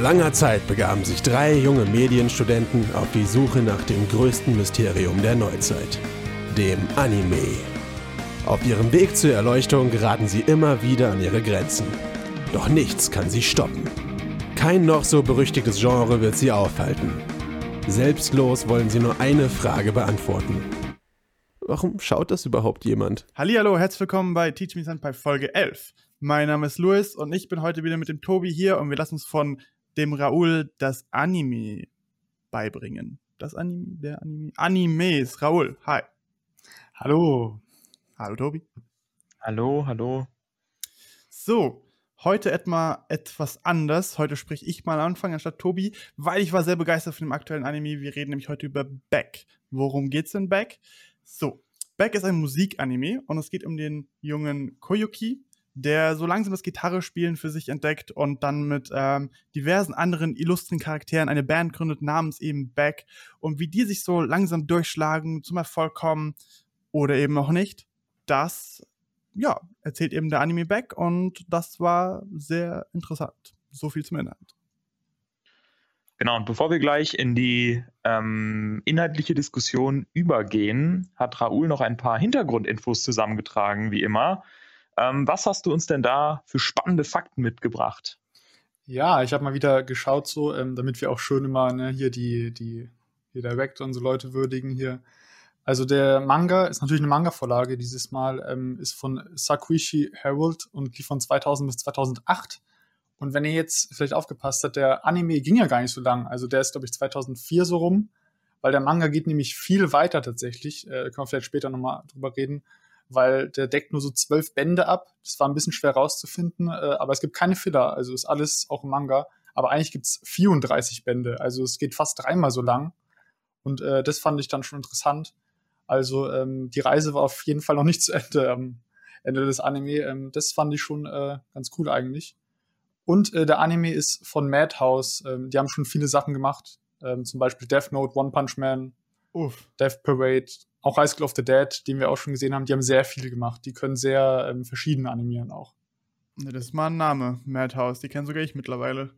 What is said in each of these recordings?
Vor langer Zeit begaben sich drei junge Medienstudenten auf die Suche nach dem größten Mysterium der Neuzeit, dem Anime. Auf ihrem Weg zur Erleuchtung geraten sie immer wieder an ihre Grenzen. Doch nichts kann sie stoppen. Kein noch so berüchtigtes Genre wird sie aufhalten. Selbstlos wollen sie nur eine Frage beantworten. Warum schaut das überhaupt jemand? Hallo, herzlich willkommen bei Teach Me Senpai Folge 11. Mein Name ist Luis und ich bin heute wieder mit dem Tobi hier und wir lassen uns von dem Raoul das Anime beibringen. Das Anime, der Anime, Animes. Raoul, hi. Hallo. Hallo, Tobi. Hallo, hallo. So, heute etwa etwas anders. Heute spreche ich mal anfangen anstatt Tobi, weil ich war sehr begeistert von dem aktuellen Anime. Wir reden nämlich heute über Beck. Worum geht's in Beck? So, Beck ist ein Musikanime und es geht um den jungen Koyuki, der so langsam das Gitarrespielen für sich entdeckt und dann mit ähm, diversen anderen illustren Charakteren eine Band gründet namens eben Beck und wie die sich so langsam durchschlagen, zum Erfolg kommen oder eben noch nicht, das ja, erzählt eben der Anime Beck und das war sehr interessant. So viel zum Inhalt. Genau, und bevor wir gleich in die ähm, inhaltliche Diskussion übergehen, hat Raoul noch ein paar Hintergrundinfos zusammengetragen, wie immer. Ähm, was hast du uns denn da für spannende Fakten mitgebracht? Ja, ich habe mal wieder geschaut, so, ähm, damit wir auch schön immer ne, hier die, die hier Director und so Leute würdigen hier. Also der Manga ist natürlich eine Manga-Vorlage dieses Mal, ähm, ist von Sakuishi Harold und lief von 2000 bis 2008. Und wenn ihr jetzt vielleicht aufgepasst habt, der Anime ging ja gar nicht so lang. Also der ist, glaube ich, 2004 so rum, weil der Manga geht nämlich viel weiter tatsächlich. Äh, können wir vielleicht später nochmal drüber reden, weil der deckt nur so zwölf Bände ab. Das war ein bisschen schwer rauszufinden, äh, aber es gibt keine Filler. Also ist alles auch im Manga. Aber eigentlich gibt's 34 Bände. Also es geht fast dreimal so lang. Und äh, das fand ich dann schon interessant. Also ähm, die Reise war auf jeden Fall noch nicht zu Ende am Ende des Anime. Ähm, das fand ich schon äh, ganz cool eigentlich. Und äh, der Anime ist von Madhouse. Ähm, die haben schon viele Sachen gemacht. Ähm, zum Beispiel Death Note, One Punch Man, Uff. Death Parade, auch High School of the Dead, den wir auch schon gesehen haben. Die haben sehr viel gemacht. Die können sehr ähm, verschieden animieren auch. Das ist mal ein Name, Madhouse. Die kenne sogar ich mittlerweile.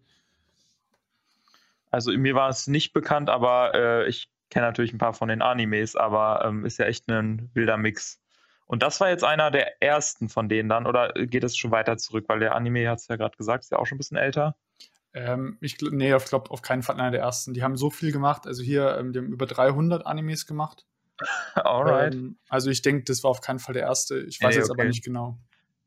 Also mir war es nicht bekannt, aber äh, ich kenne natürlich ein paar von den Animes, aber ähm, ist ja echt ein wilder Mix. Und das war jetzt einer der ersten von denen dann, oder geht es schon weiter zurück? Weil der Anime, hat es ja gerade gesagt, ist ja auch schon ein bisschen älter. Ähm, ich nee, ich glaube auf keinen Fall einer der ersten. Die haben so viel gemacht. Also hier, ähm, die haben über 300 Animes gemacht. Alright. Ähm, also ich denke, das war auf keinen Fall der erste. Ich weiß hey, jetzt okay. aber nicht genau.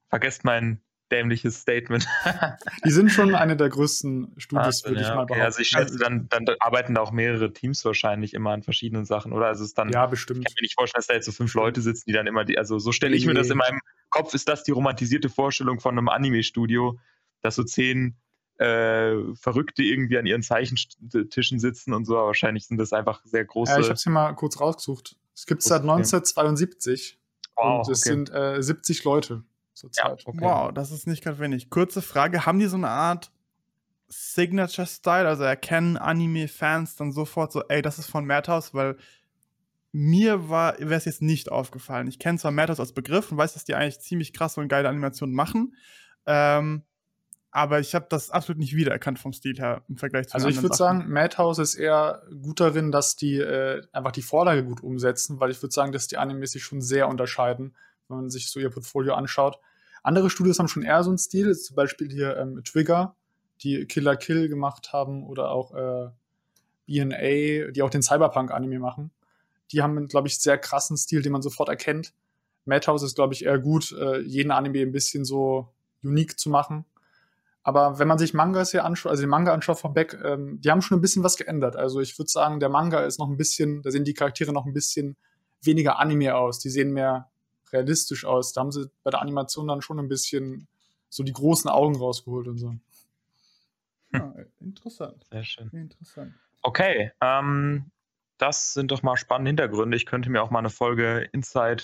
Vergesst mein dämliches Statement. die sind schon eine der größten Studios, würde ja, ich mal okay. behaupten. Also ich schätze, dann, dann, arbeiten da auch mehrere Teams wahrscheinlich immer an verschiedenen Sachen, oder? Also es ist dann, ja, bestimmt. Ich kann mir nicht vorstellen, dass da jetzt so fünf Leute sitzen, die dann immer, die, also so stelle ich nee. mir das in meinem Kopf, ist das die romantisierte Vorstellung von einem Anime-Studio, dass so zehn äh, Verrückte irgendwie an ihren Zeichentischen sitzen und so, aber wahrscheinlich sind das einfach sehr große. Ja, ich habe es hier mal kurz rausgesucht. Es gibt es seit 1972 wow, und es okay. sind äh, 70 Leute zurzeit. Ja, okay. Wow, das ist nicht gerade wenig. Kurze Frage: Haben die so eine Art Signature-Style? Also erkennen Anime-Fans dann sofort so, ey, das ist von Madhouse, weil mir wäre es jetzt nicht aufgefallen. Ich kenne zwar Madhouse als Begriff und weiß, dass die eigentlich ziemlich krasse und geile Animationen machen. Ähm, aber ich habe das absolut nicht wiedererkannt vom Stil her im Vergleich zu Also ich würde sagen, Madhouse ist eher gut darin, dass die äh, einfach die Vorlage gut umsetzen, weil ich würde sagen, dass die Animes sich schon sehr unterscheiden, wenn man sich so ihr Portfolio anschaut. Andere Studios haben schon eher so einen Stil, zum Beispiel hier ähm, Trigger, die Killer Kill gemacht haben oder auch äh, BNA, die auch den Cyberpunk-Anime machen. Die haben, glaube ich, sehr krassen Stil, den man sofort erkennt. Madhouse ist, glaube ich, eher gut, äh, jeden Anime ein bisschen so unique zu machen aber wenn man sich Mangas hier anschaut, also den Manga anschaut von Beck, ähm, die haben schon ein bisschen was geändert. Also ich würde sagen, der Manga ist noch ein bisschen, da sehen die Charaktere noch ein bisschen weniger Anime aus. Die sehen mehr realistisch aus. Da haben sie bei der Animation dann schon ein bisschen so die großen Augen rausgeholt und so. Hm. Ah, interessant. Sehr schön. Interessant. Okay, ähm, das sind doch mal spannende Hintergründe. Ich könnte mir auch mal eine Folge Inside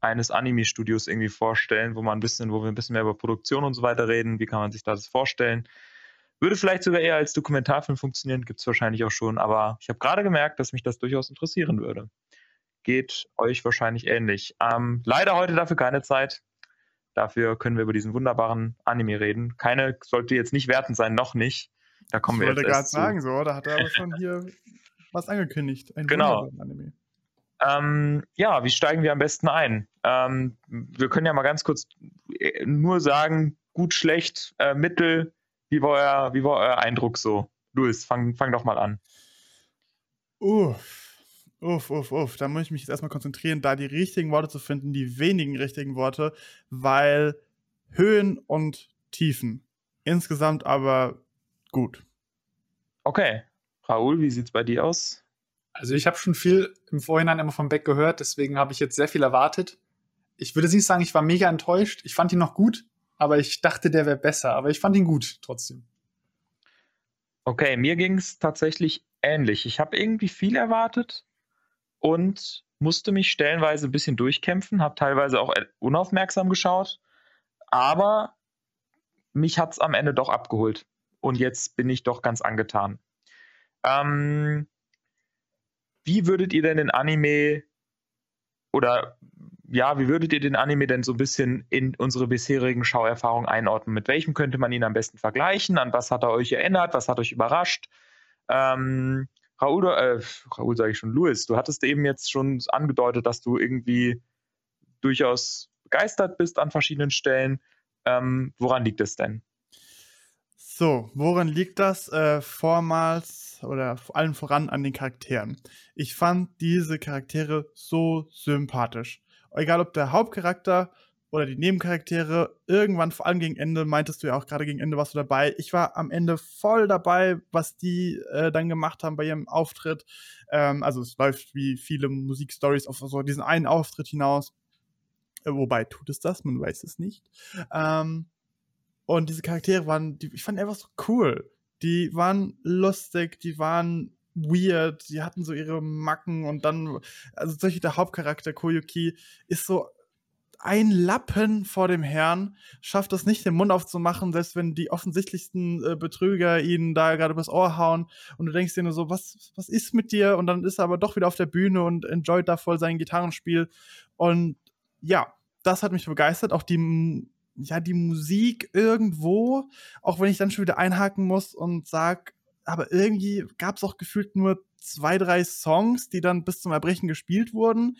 eines Anime-Studios irgendwie vorstellen, wo man ein bisschen, wo wir ein bisschen mehr über Produktion und so weiter reden. Wie kann man sich das vorstellen? Würde vielleicht sogar eher als Dokumentarfilm funktionieren, gibt es wahrscheinlich auch schon, aber ich habe gerade gemerkt, dass mich das durchaus interessieren würde. Geht euch wahrscheinlich ähnlich. Ähm, leider heute dafür keine Zeit. Dafür können wir über diesen wunderbaren Anime reden. Keine sollte jetzt nicht wertend sein, noch nicht. Da kommen ich wir wollte jetzt gerade erst zu. sagen, so, da hat er aber schon hier was angekündigt. Ein Genau. Anime. Ähm, ja, wie steigen wir am besten ein? Ähm, wir können ja mal ganz kurz äh, nur sagen, gut, schlecht, äh, mittel. Wie war, euer, wie war euer Eindruck so? Luis, fang, fang doch mal an. Uff. Uff, uff, uff. Da muss ich mich jetzt erstmal konzentrieren, da die richtigen Worte zu finden, die wenigen richtigen Worte, weil Höhen und Tiefen. Insgesamt aber gut. Okay. Raoul, wie sieht's bei dir aus? Also ich habe schon viel im Vorhinein immer von Beck gehört, deswegen habe ich jetzt sehr viel erwartet. Ich würde nicht sagen, ich war mega enttäuscht. Ich fand ihn noch gut, aber ich dachte, der wäre besser. Aber ich fand ihn gut trotzdem. Okay, mir ging es tatsächlich ähnlich. Ich habe irgendwie viel erwartet und musste mich stellenweise ein bisschen durchkämpfen, habe teilweise auch äh, unaufmerksam geschaut, aber mich hat es am Ende doch abgeholt. Und jetzt bin ich doch ganz angetan. Ähm, wie würdet ihr denn den Anime oder ja, wie würdet ihr den Anime denn so ein bisschen in unsere bisherigen Schauerfahrungen einordnen? Mit welchem könnte man ihn am besten vergleichen? An was hat er euch erinnert? Was hat euch überrascht? Ähm, Raoul, äh, Raoul sage ich schon, Louis, du hattest eben jetzt schon angedeutet, dass du irgendwie durchaus begeistert bist an verschiedenen Stellen. Ähm, woran liegt es denn? So, woran liegt das? Äh, vormals oder vor allem voran an den Charakteren. Ich fand diese Charaktere so sympathisch. Egal ob der Hauptcharakter oder die Nebencharaktere, irgendwann, vor allem gegen Ende, meintest du ja auch gerade gegen Ende warst du dabei. Ich war am Ende voll dabei, was die äh, dann gemacht haben bei ihrem Auftritt. Ähm, also es läuft wie viele Musikstories auf so diesen einen Auftritt hinaus. Wobei tut es das, man weiß es nicht. Ähm, und diese Charaktere waren, die, ich fand einfach so cool. Die waren lustig, die waren weird, die hatten so ihre Macken und dann, also solche der Hauptcharakter Koyuki ist so ein Lappen vor dem Herrn, schafft es nicht, den Mund aufzumachen, selbst wenn die offensichtlichsten äh, Betrüger ihn da gerade übers Ohr hauen und du denkst dir nur so, was, was ist mit dir? Und dann ist er aber doch wieder auf der Bühne und enjoyt da voll sein Gitarrenspiel. Und ja, das hat mich begeistert. Auch die, ja, die Musik irgendwo, auch wenn ich dann schon wieder einhaken muss und sag, aber irgendwie gab es auch gefühlt nur zwei, drei Songs, die dann bis zum Erbrechen gespielt wurden.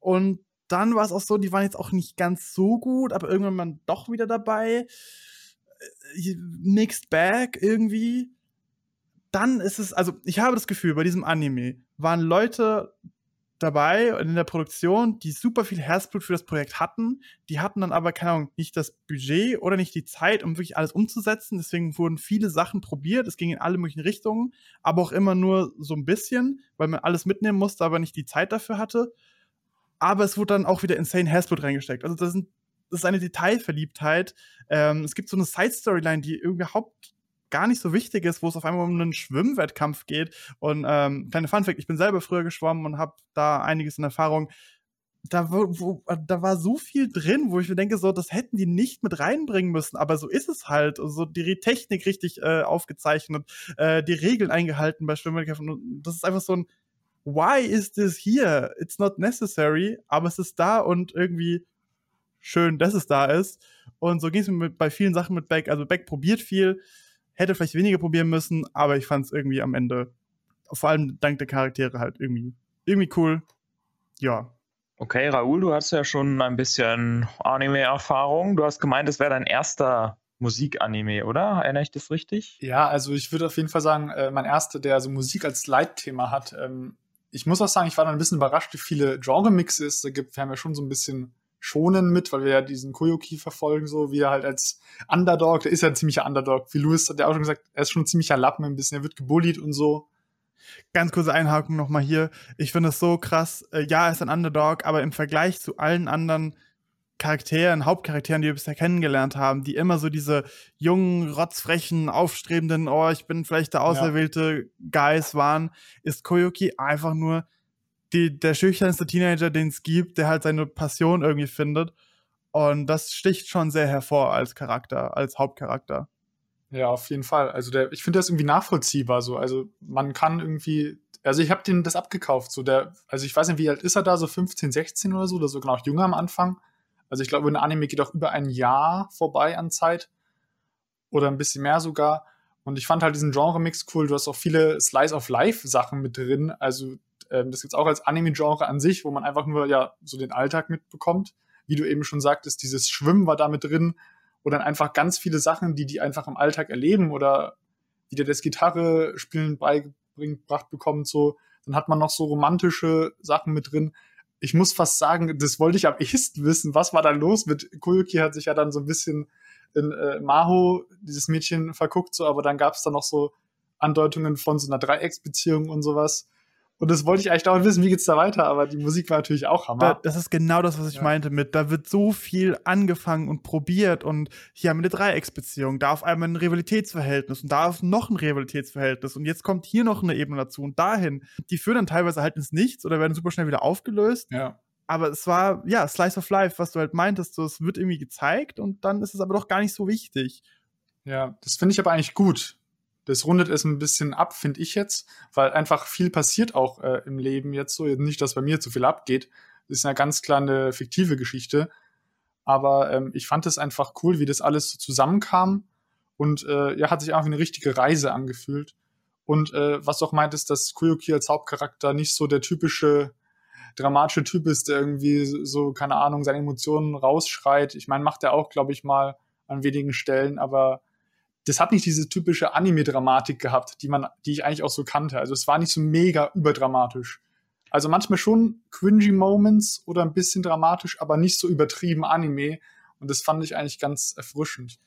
Und dann war es auch so, die waren jetzt auch nicht ganz so gut, aber irgendwann mal doch wieder dabei. Mixed Bag irgendwie. Dann ist es, also ich habe das Gefühl, bei diesem Anime waren Leute dabei in der Produktion, die super viel Herzblut für das Projekt hatten. Die hatten dann aber, keine Ahnung, nicht das Budget oder nicht die Zeit, um wirklich alles umzusetzen. Deswegen wurden viele Sachen probiert. Es ging in alle möglichen Richtungen, aber auch immer nur so ein bisschen, weil man alles mitnehmen musste, aber nicht die Zeit dafür hatte. Aber es wurde dann auch wieder insane Herzblut reingesteckt. Also das, ist eine Detailverliebtheit. Ähm, es gibt so eine Side-Storyline, die überhaupt gar nicht so wichtig ist, wo es auf einmal um einen Schwimmwettkampf geht. Und ähm, kleine Funfact, ich bin selber früher geschwommen und habe da einiges in Erfahrung. Da, wo, da war so viel drin, wo ich mir denke, so, das hätten die nicht mit reinbringen müssen, aber so ist es halt. So die Technik richtig äh, aufgezeichnet, äh, die Regeln eingehalten bei Schwimmwettkämpfen. Das ist einfach so ein Why is this here? It's not necessary, aber es ist da und irgendwie schön, dass es da ist. Und so ging es mir bei vielen Sachen mit Beck. Also Beck probiert viel, hätte vielleicht weniger probieren müssen, aber ich fand es irgendwie am Ende, vor allem dank der Charaktere halt irgendwie, irgendwie cool. Ja. Okay, Raoul, du hast ja schon ein bisschen Anime-Erfahrung. Du hast gemeint, es wäre dein erster Musikanime, oder? Erinnere ich das richtig? Ja, also ich würde auf jeden Fall sagen, äh, mein erster, der so Musik als Leitthema hat. Ähm, ich muss auch sagen, ich war dann ein bisschen überrascht, wie viele Genre-Mixes es da gibt. Wir haben ja schon so ein bisschen schonen mit, weil wir ja diesen Koyoki verfolgen, so wie er halt als Underdog, der ist ja ein ziemlicher Underdog. Wie Louis hat ja auch schon gesagt, er ist schon ein ziemlicher Lappen ein bisschen, er wird gebullied und so. Ganz kurze Einhaken nochmal hier. Ich finde es so krass. Äh, ja, er ist ein Underdog, aber im Vergleich zu allen anderen Charakteren, Hauptcharakteren, die wir bisher kennengelernt haben, die immer so diese jungen, rotzfrechen, aufstrebenden, oh, ich bin vielleicht der auserwählte ja. Guys waren, ist Koyuki einfach nur die, der schüchternste Teenager, den es gibt, der halt seine Passion irgendwie findet. Und das sticht schon sehr hervor als Charakter, als Hauptcharakter. Ja, auf jeden Fall. Also der, ich finde das irgendwie nachvollziehbar so. Also man kann irgendwie, also ich habe den das abgekauft. So der, also ich weiß nicht, wie alt ist er da, so 15, 16 oder so, oder so genau jünger am Anfang. Also ich glaube, ein Anime geht auch über ein Jahr vorbei an Zeit. Oder ein bisschen mehr sogar. Und ich fand halt diesen Genre-Mix cool. Du hast auch viele Slice-of-Life-Sachen mit drin. Also ähm, das gibt's auch als Anime-Genre an sich, wo man einfach nur ja so den Alltag mitbekommt. Wie du eben schon sagtest, dieses Schwimmen war da mit drin. Oder einfach ganz viele Sachen, die die einfach im Alltag erleben oder wieder das Gitarre spielen beigebracht bekommen. So, dann hat man noch so romantische Sachen mit drin. Ich muss fast sagen, das wollte ich am ehesten wissen. Was war da los mit Koyuki? Hat sich ja dann so ein bisschen in äh, Maho, dieses Mädchen, verguckt, so, aber dann gab es da noch so Andeutungen von so einer Dreiecksbeziehung und sowas. Und das wollte ich eigentlich dauernd wissen, wie geht's da weiter, aber die Musik war natürlich auch Hammer. Da, das ist genau das, was ich ja. meinte mit, da wird so viel angefangen und probiert und hier haben wir eine Dreiecksbeziehung, da auf einmal ein Rivalitätsverhältnis und da auf noch ein Rivalitätsverhältnis und jetzt kommt hier noch eine Ebene dazu und dahin. Die führen dann teilweise halt ins Nichts oder werden super schnell wieder aufgelöst. Ja. Aber es war, ja, Slice of Life, was du halt meintest, so, es wird irgendwie gezeigt und dann ist es aber doch gar nicht so wichtig. Ja, das finde ich aber eigentlich gut, das rundet es ein bisschen ab, finde ich jetzt, weil einfach viel passiert auch äh, im Leben jetzt so. Nicht, dass bei mir zu viel abgeht. Das ist eine ganz klar eine fiktive Geschichte. Aber ähm, ich fand es einfach cool, wie das alles so zusammenkam. Und äh, ja, hat sich einfach eine richtige Reise angefühlt. Und äh, was du auch meintest, dass Kuyoki als Hauptcharakter nicht so der typische dramatische Typ ist, der irgendwie so, keine Ahnung, seine Emotionen rausschreit. Ich meine, macht er auch, glaube ich, mal an wenigen Stellen, aber das hat nicht diese typische Anime-Dramatik gehabt, die man, die ich eigentlich auch so kannte. Also es war nicht so mega überdramatisch. Also manchmal schon cringy Moments oder ein bisschen dramatisch, aber nicht so übertrieben Anime. Und das fand ich eigentlich ganz erfrischend.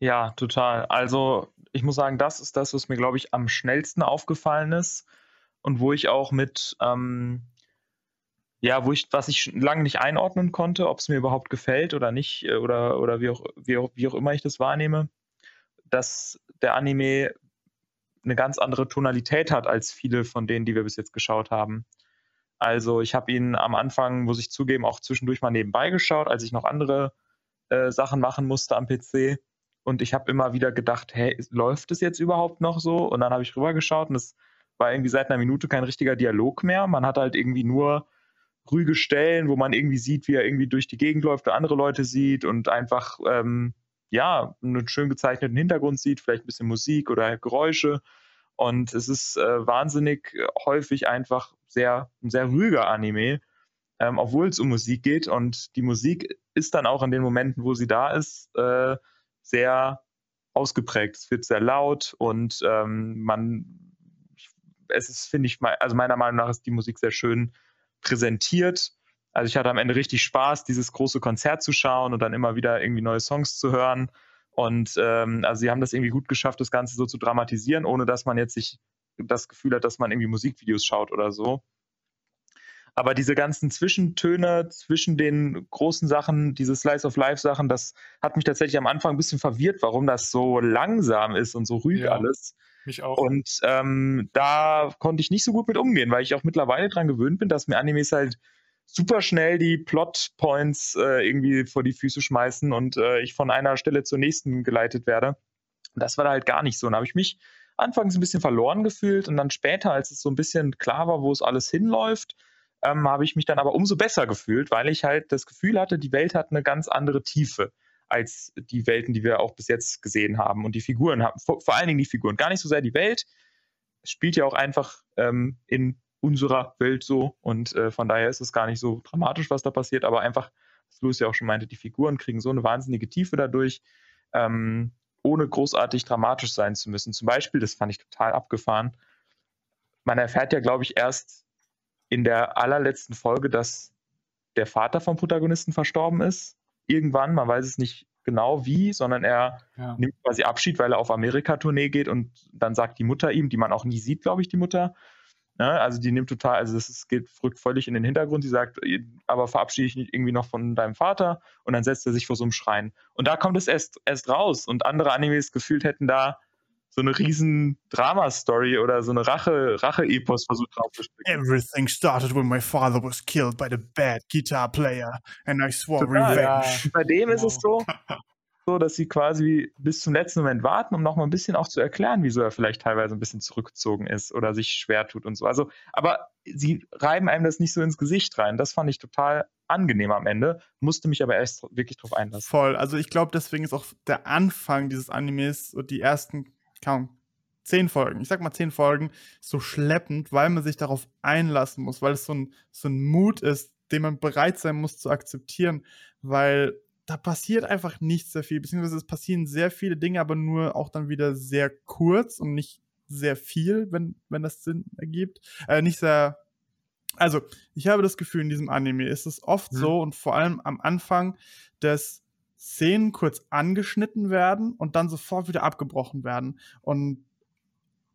Ja, total. Also ich muss sagen, das ist das, was mir, glaube ich, am schnellsten aufgefallen ist und wo ich auch mit, ähm, ja, wo ich, was ich lange nicht einordnen konnte, ob es mir überhaupt gefällt oder nicht, äh, oder, oder wie, auch, wie, auch, wie auch immer ich das wahrnehme dass der Anime eine ganz andere Tonalität hat als viele von denen, die wir bis jetzt geschaut haben. Also ich habe ihn am Anfang, muss ich zugeben, auch zwischendurch mal nebenbei geschaut, als ich noch andere äh, Sachen machen musste am PC. Und ich habe immer wieder gedacht, hey, läuft es jetzt überhaupt noch so? Und dann habe ich rübergeschaut und es war irgendwie seit einer Minute kein richtiger Dialog mehr. Man hat halt irgendwie nur ruhige Stellen, wo man irgendwie sieht, wie er irgendwie durch die Gegend läuft, andere Leute sieht und einfach ähm, ja, einen schön gezeichneten Hintergrund sieht, vielleicht ein bisschen Musik oder Geräusche. Und es ist äh, wahnsinnig äh, häufig einfach sehr, ein sehr ruhiger Anime, ähm, obwohl es um Musik geht. Und die Musik ist dann auch in den Momenten, wo sie da ist, äh, sehr ausgeprägt. Es wird sehr laut und ähm, man, es ist, finde ich, also meiner Meinung nach ist die Musik sehr schön präsentiert also ich hatte am Ende richtig Spaß, dieses große Konzert zu schauen und dann immer wieder irgendwie neue Songs zu hören. Und ähm, also sie haben das irgendwie gut geschafft, das Ganze so zu dramatisieren, ohne dass man jetzt sich das Gefühl hat, dass man irgendwie Musikvideos schaut oder so. Aber diese ganzen Zwischentöne zwischen den großen Sachen, diese Slice of Life Sachen, das hat mich tatsächlich am Anfang ein bisschen verwirrt, warum das so langsam ist und so ruhig ja, alles. Mich auch. Und ähm, da konnte ich nicht so gut mit umgehen, weil ich auch mittlerweile dran gewöhnt bin, dass mir Animes halt super schnell die Plotpoints äh, irgendwie vor die Füße schmeißen und äh, ich von einer Stelle zur nächsten geleitet werde. Das war da halt gar nicht so. Und da habe ich mich anfangs ein bisschen verloren gefühlt und dann später, als es so ein bisschen klar war, wo es alles hinläuft, ähm, habe ich mich dann aber umso besser gefühlt, weil ich halt das Gefühl hatte, die Welt hat eine ganz andere Tiefe als die Welten, die wir auch bis jetzt gesehen haben. Und die Figuren haben, vor, vor allen Dingen die Figuren, gar nicht so sehr die Welt. Es spielt ja auch einfach ähm, in unserer Welt so. Und äh, von daher ist es gar nicht so dramatisch, was da passiert, aber einfach, was Louis ja auch schon meinte, die Figuren kriegen so eine wahnsinnige Tiefe dadurch, ähm, ohne großartig dramatisch sein zu müssen. Zum Beispiel, das fand ich total abgefahren. Man erfährt ja, glaube ich, erst in der allerletzten Folge, dass der Vater vom Protagonisten verstorben ist. Irgendwann, man weiß es nicht genau wie, sondern er ja. nimmt quasi Abschied, weil er auf Amerika-Tournee geht und dann sagt die Mutter ihm, die man auch nie sieht, glaube ich, die Mutter, Ne? Also die nimmt total, also das ist, geht rückt völlig in den Hintergrund. Sie sagt, aber verabschiede ich nicht irgendwie noch von deinem Vater und dann setzt er sich vor so einem Schrein. Und da kommt es erst, erst raus. Und andere Animes gefühlt hätten da so eine riesen Drama-Story oder so eine Rache, Rache-Epos versucht draufzustecken. Everything started when my father was killed by the bad guitar player and I swore Total, revenge. Ja. Bei dem ist es so, so, dass sie quasi bis zum letzten Moment warten, um noch mal ein bisschen auch zu erklären, wieso er vielleicht teilweise ein bisschen zurückgezogen ist oder sich schwer tut und so. Also, aber sie reiben einem das nicht so ins Gesicht rein. Das fand ich total angenehm am Ende, musste mich aber erst wirklich drauf einlassen. Voll. Also ich glaube, deswegen ist auch der Anfang dieses Animes und die ersten kaum zehn Folgen, ich sag mal zehn Folgen, so schleppend, weil man sich darauf einlassen muss, weil es so ein, so ein Mut ist, den man bereit sein muss zu akzeptieren, weil da passiert einfach nicht sehr viel, beziehungsweise es passieren sehr viele Dinge, aber nur auch dann wieder sehr kurz und nicht sehr viel, wenn, wenn das Sinn ergibt. Äh, nicht sehr. Also, ich habe das Gefühl, in diesem Anime ist es oft hm. so und vor allem am Anfang, dass Szenen kurz angeschnitten werden und dann sofort wieder abgebrochen werden. Und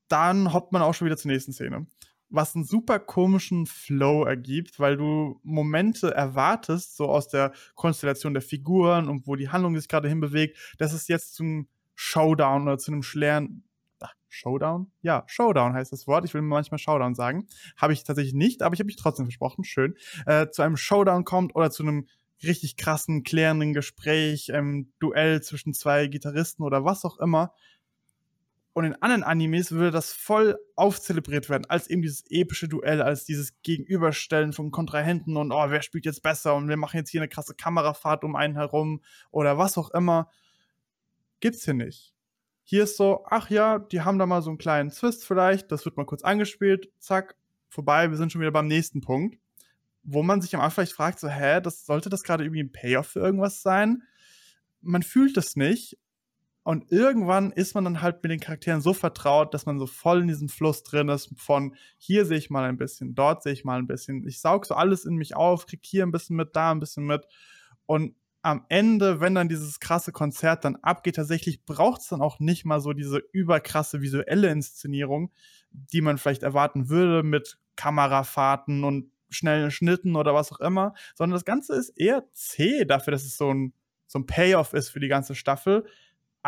dann hoppt man auch schon wieder zur nächsten Szene. Was einen super komischen Flow ergibt, weil du Momente erwartest, so aus der Konstellation der Figuren und wo die Handlung sich gerade hinbewegt, dass es jetzt zum Showdown oder zu einem schweren Ach, Showdown? Ja, Showdown heißt das Wort. Ich will manchmal Showdown sagen. Habe ich tatsächlich nicht, aber ich habe mich trotzdem versprochen. Schön. Äh, zu einem Showdown kommt oder zu einem richtig krassen, klärenden Gespräch, ähm, Duell zwischen zwei Gitarristen oder was auch immer. Und in anderen Animes würde das voll aufzelebriert werden, als eben dieses epische Duell, als dieses Gegenüberstellen von Kontrahenten und oh, wer spielt jetzt besser und wir machen jetzt hier eine krasse Kamerafahrt um einen herum oder was auch immer. Gibt's hier nicht. Hier ist so, ach ja, die haben da mal so einen kleinen Twist vielleicht, das wird mal kurz angespielt, zack, vorbei, wir sind schon wieder beim nächsten Punkt. Wo man sich am Anfang vielleicht fragt, so, hä, das sollte das gerade irgendwie ein Payoff für irgendwas sein? Man fühlt es nicht und irgendwann ist man dann halt mit den Charakteren so vertraut, dass man so voll in diesem Fluss drin ist von hier sehe ich mal ein bisschen, dort sehe ich mal ein bisschen. Ich saug so alles in mich auf, krieg hier ein bisschen mit, da ein bisschen mit. Und am Ende, wenn dann dieses krasse Konzert dann abgeht, tatsächlich braucht es dann auch nicht mal so diese überkrasse visuelle Inszenierung, die man vielleicht erwarten würde mit Kamerafahrten und schnellen Schnitten oder was auch immer, sondern das Ganze ist eher zäh dafür, dass es so ein, so ein Payoff ist für die ganze Staffel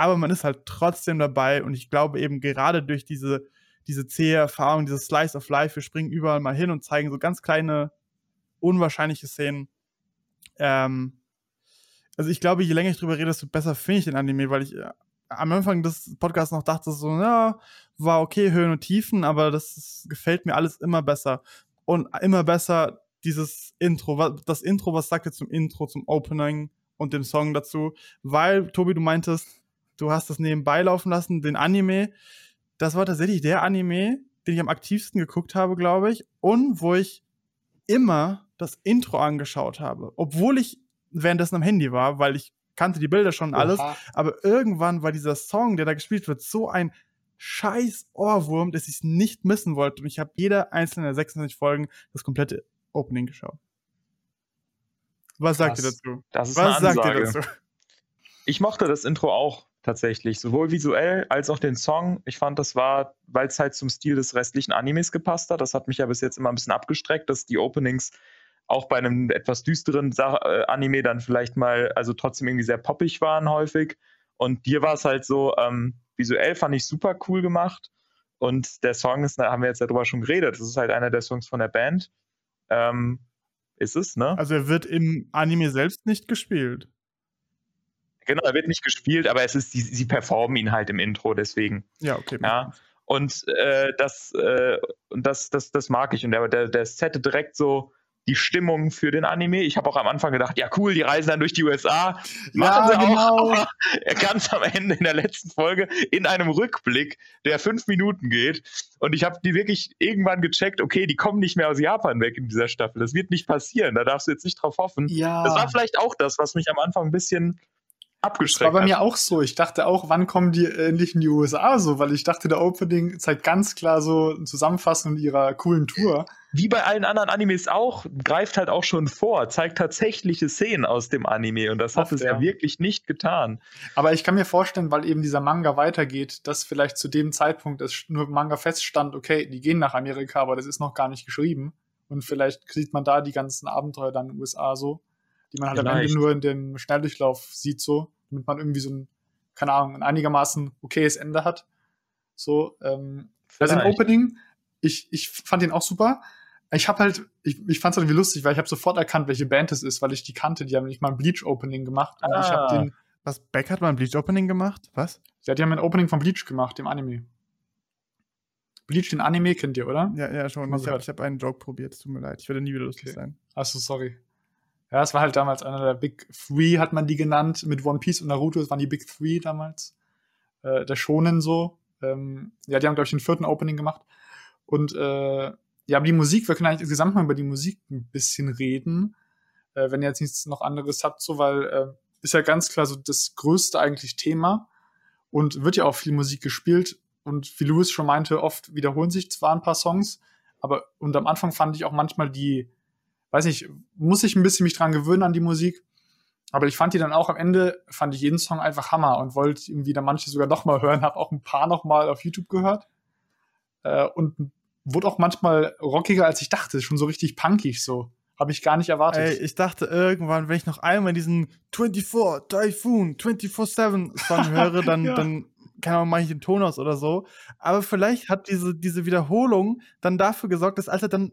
aber man ist halt trotzdem dabei und ich glaube eben gerade durch diese, diese zähe Erfahrung, dieses Slice of Life, wir springen überall mal hin und zeigen so ganz kleine, unwahrscheinliche Szenen. Ähm, also ich glaube, je länger ich drüber rede, desto besser finde ich den Anime, weil ich äh, am Anfang des Podcasts noch dachte, so, ja, war okay, Höhen und Tiefen, aber das, gefällt mir alles immer besser. Und immer besser dieses Intro, das Intro, was sagt ihr zum Intro, zum Opening und dem Song dazu? Weil, Tobi, du meintest, du hast das nebenbei laufen lassen, den Anime. Das war tatsächlich der Anime, den ich am aktivsten geguckt habe, glaube ich. Und wo ich immer das Intro angeschaut habe. Obwohl ich währenddessen am Handy war, weil ich kannte die Bilder schon alles. Oha. Aber irgendwann war dieser Song, der da gespielt wird, so ein scheiß Ohrwurm, dass ich es nicht missen wollte. Und ich habe jeder einzelne der 26 Folgen das komplette Opening geschaut. Was Krass. sagt ihr dazu? Das ist Was sagt ihr dazu? Ich mochte das Intro auch tatsächlich. Sowohl visuell als auch den Song. Ich fand, das war, weil es halt zum Stil des restlichen Animes gepasst hat. Das hat mich ja bis jetzt immer ein bisschen abgestreckt, dass die Openings auch bei einem etwas düsteren äh, Anime dann vielleicht mal, also trotzdem irgendwie sehr poppig waren häufig. Und dir war es halt so, ähm, visuell fand ich super cool gemacht. Und der Song ist, da haben wir jetzt darüber schon geredet, das ist halt einer der Songs von der Band. Ähm, ist es, ne? Also er wird im Anime selbst nicht gespielt. Genau, er wird nicht gespielt, aber es ist, sie, sie performen ihn halt im Intro, deswegen. Ja, okay. Ja. Und äh, das, äh, das, das, das mag ich. Und der, der, der sette direkt so die Stimmung für den Anime. Ich habe auch am Anfang gedacht, ja cool, die reisen dann durch die USA. Machen ja, sie genau. auch. ganz am Ende in der letzten Folge in einem Rückblick, der fünf Minuten geht. Und ich habe die wirklich irgendwann gecheckt, okay, die kommen nicht mehr aus Japan weg in dieser Staffel. Das wird nicht passieren. Da darfst du jetzt nicht drauf hoffen. Ja. Das war vielleicht auch das, was mich am Anfang ein bisschen abgestreckt. Das war bei mir auch so. Ich dachte auch, wann kommen die endlich in die USA so? Weil ich dachte, der Opening zeigt ganz klar so eine Zusammenfassung ihrer coolen Tour. Wie bei allen anderen Animes auch, greift halt auch schon vor, zeigt tatsächliche Szenen aus dem Anime und das Oft, hat es ja. ja wirklich nicht getan. Aber ich kann mir vorstellen, weil eben dieser Manga weitergeht, dass vielleicht zu dem Zeitpunkt es nur Manga feststand, okay, die gehen nach Amerika, aber das ist noch gar nicht geschrieben. Und vielleicht sieht man da die ganzen Abenteuer dann in den USA so die man halt Vielleicht. am Ende nur in dem Schnelldurchlauf sieht, so, damit man irgendwie so ein, keine Ahnung, ein einigermaßen okayes Ende hat. So, ähm, also ein Opening, ich, ich fand den auch super. Ich habe halt, ich, ich fand es irgendwie lustig, weil ich habe sofort erkannt, welche Band es ist, weil ich die kannte. Die haben nicht mal ein Bleach-Opening gemacht. Und ah. ich habe den. Was, Beck hat mal ein Bleach-Opening gemacht? Was? Ja, die haben ein Opening von Bleach gemacht, dem Anime. Bleach, den Anime kennt ihr, oder? Ja, ja, schon. Ich habe hab einen Joke probiert, tut mir leid. Ich werde nie wieder lustig okay. sein. Achso, sorry. Ja, es war halt damals einer der Big Three, hat man die genannt, mit One Piece und Naruto, das waren die Big Three damals. Äh, der Shonen so. Ähm, ja, die haben, glaube ich, den vierten Opening gemacht. Und äh, ja, aber die Musik, wir können eigentlich insgesamt mal über die Musik ein bisschen reden, äh, wenn ihr jetzt nichts noch anderes habt, so, weil äh, ist ja ganz klar so das größte eigentlich Thema und wird ja auch viel Musik gespielt. Und wie Louis schon meinte, oft wiederholen sich zwar ein paar Songs, aber und am Anfang fand ich auch manchmal die, weiß nicht, muss ich ein bisschen mich dran gewöhnen an die Musik. Aber ich fand die dann auch am Ende, fand ich jeden Song einfach Hammer und wollte irgendwie dann manche sogar noch mal hören, habe auch ein paar noch mal auf YouTube gehört. Äh, und wurde auch manchmal rockiger, als ich dachte, schon so richtig punkig so. Habe ich gar nicht erwartet. Ey, ich dachte irgendwann, wenn ich noch einmal diesen 24 Typhoon 24-7 Song höre, dann, ja. dann keine Ahnung, mache ich den Ton aus oder so. Aber vielleicht hat diese, diese Wiederholung dann dafür gesorgt, dass als er dann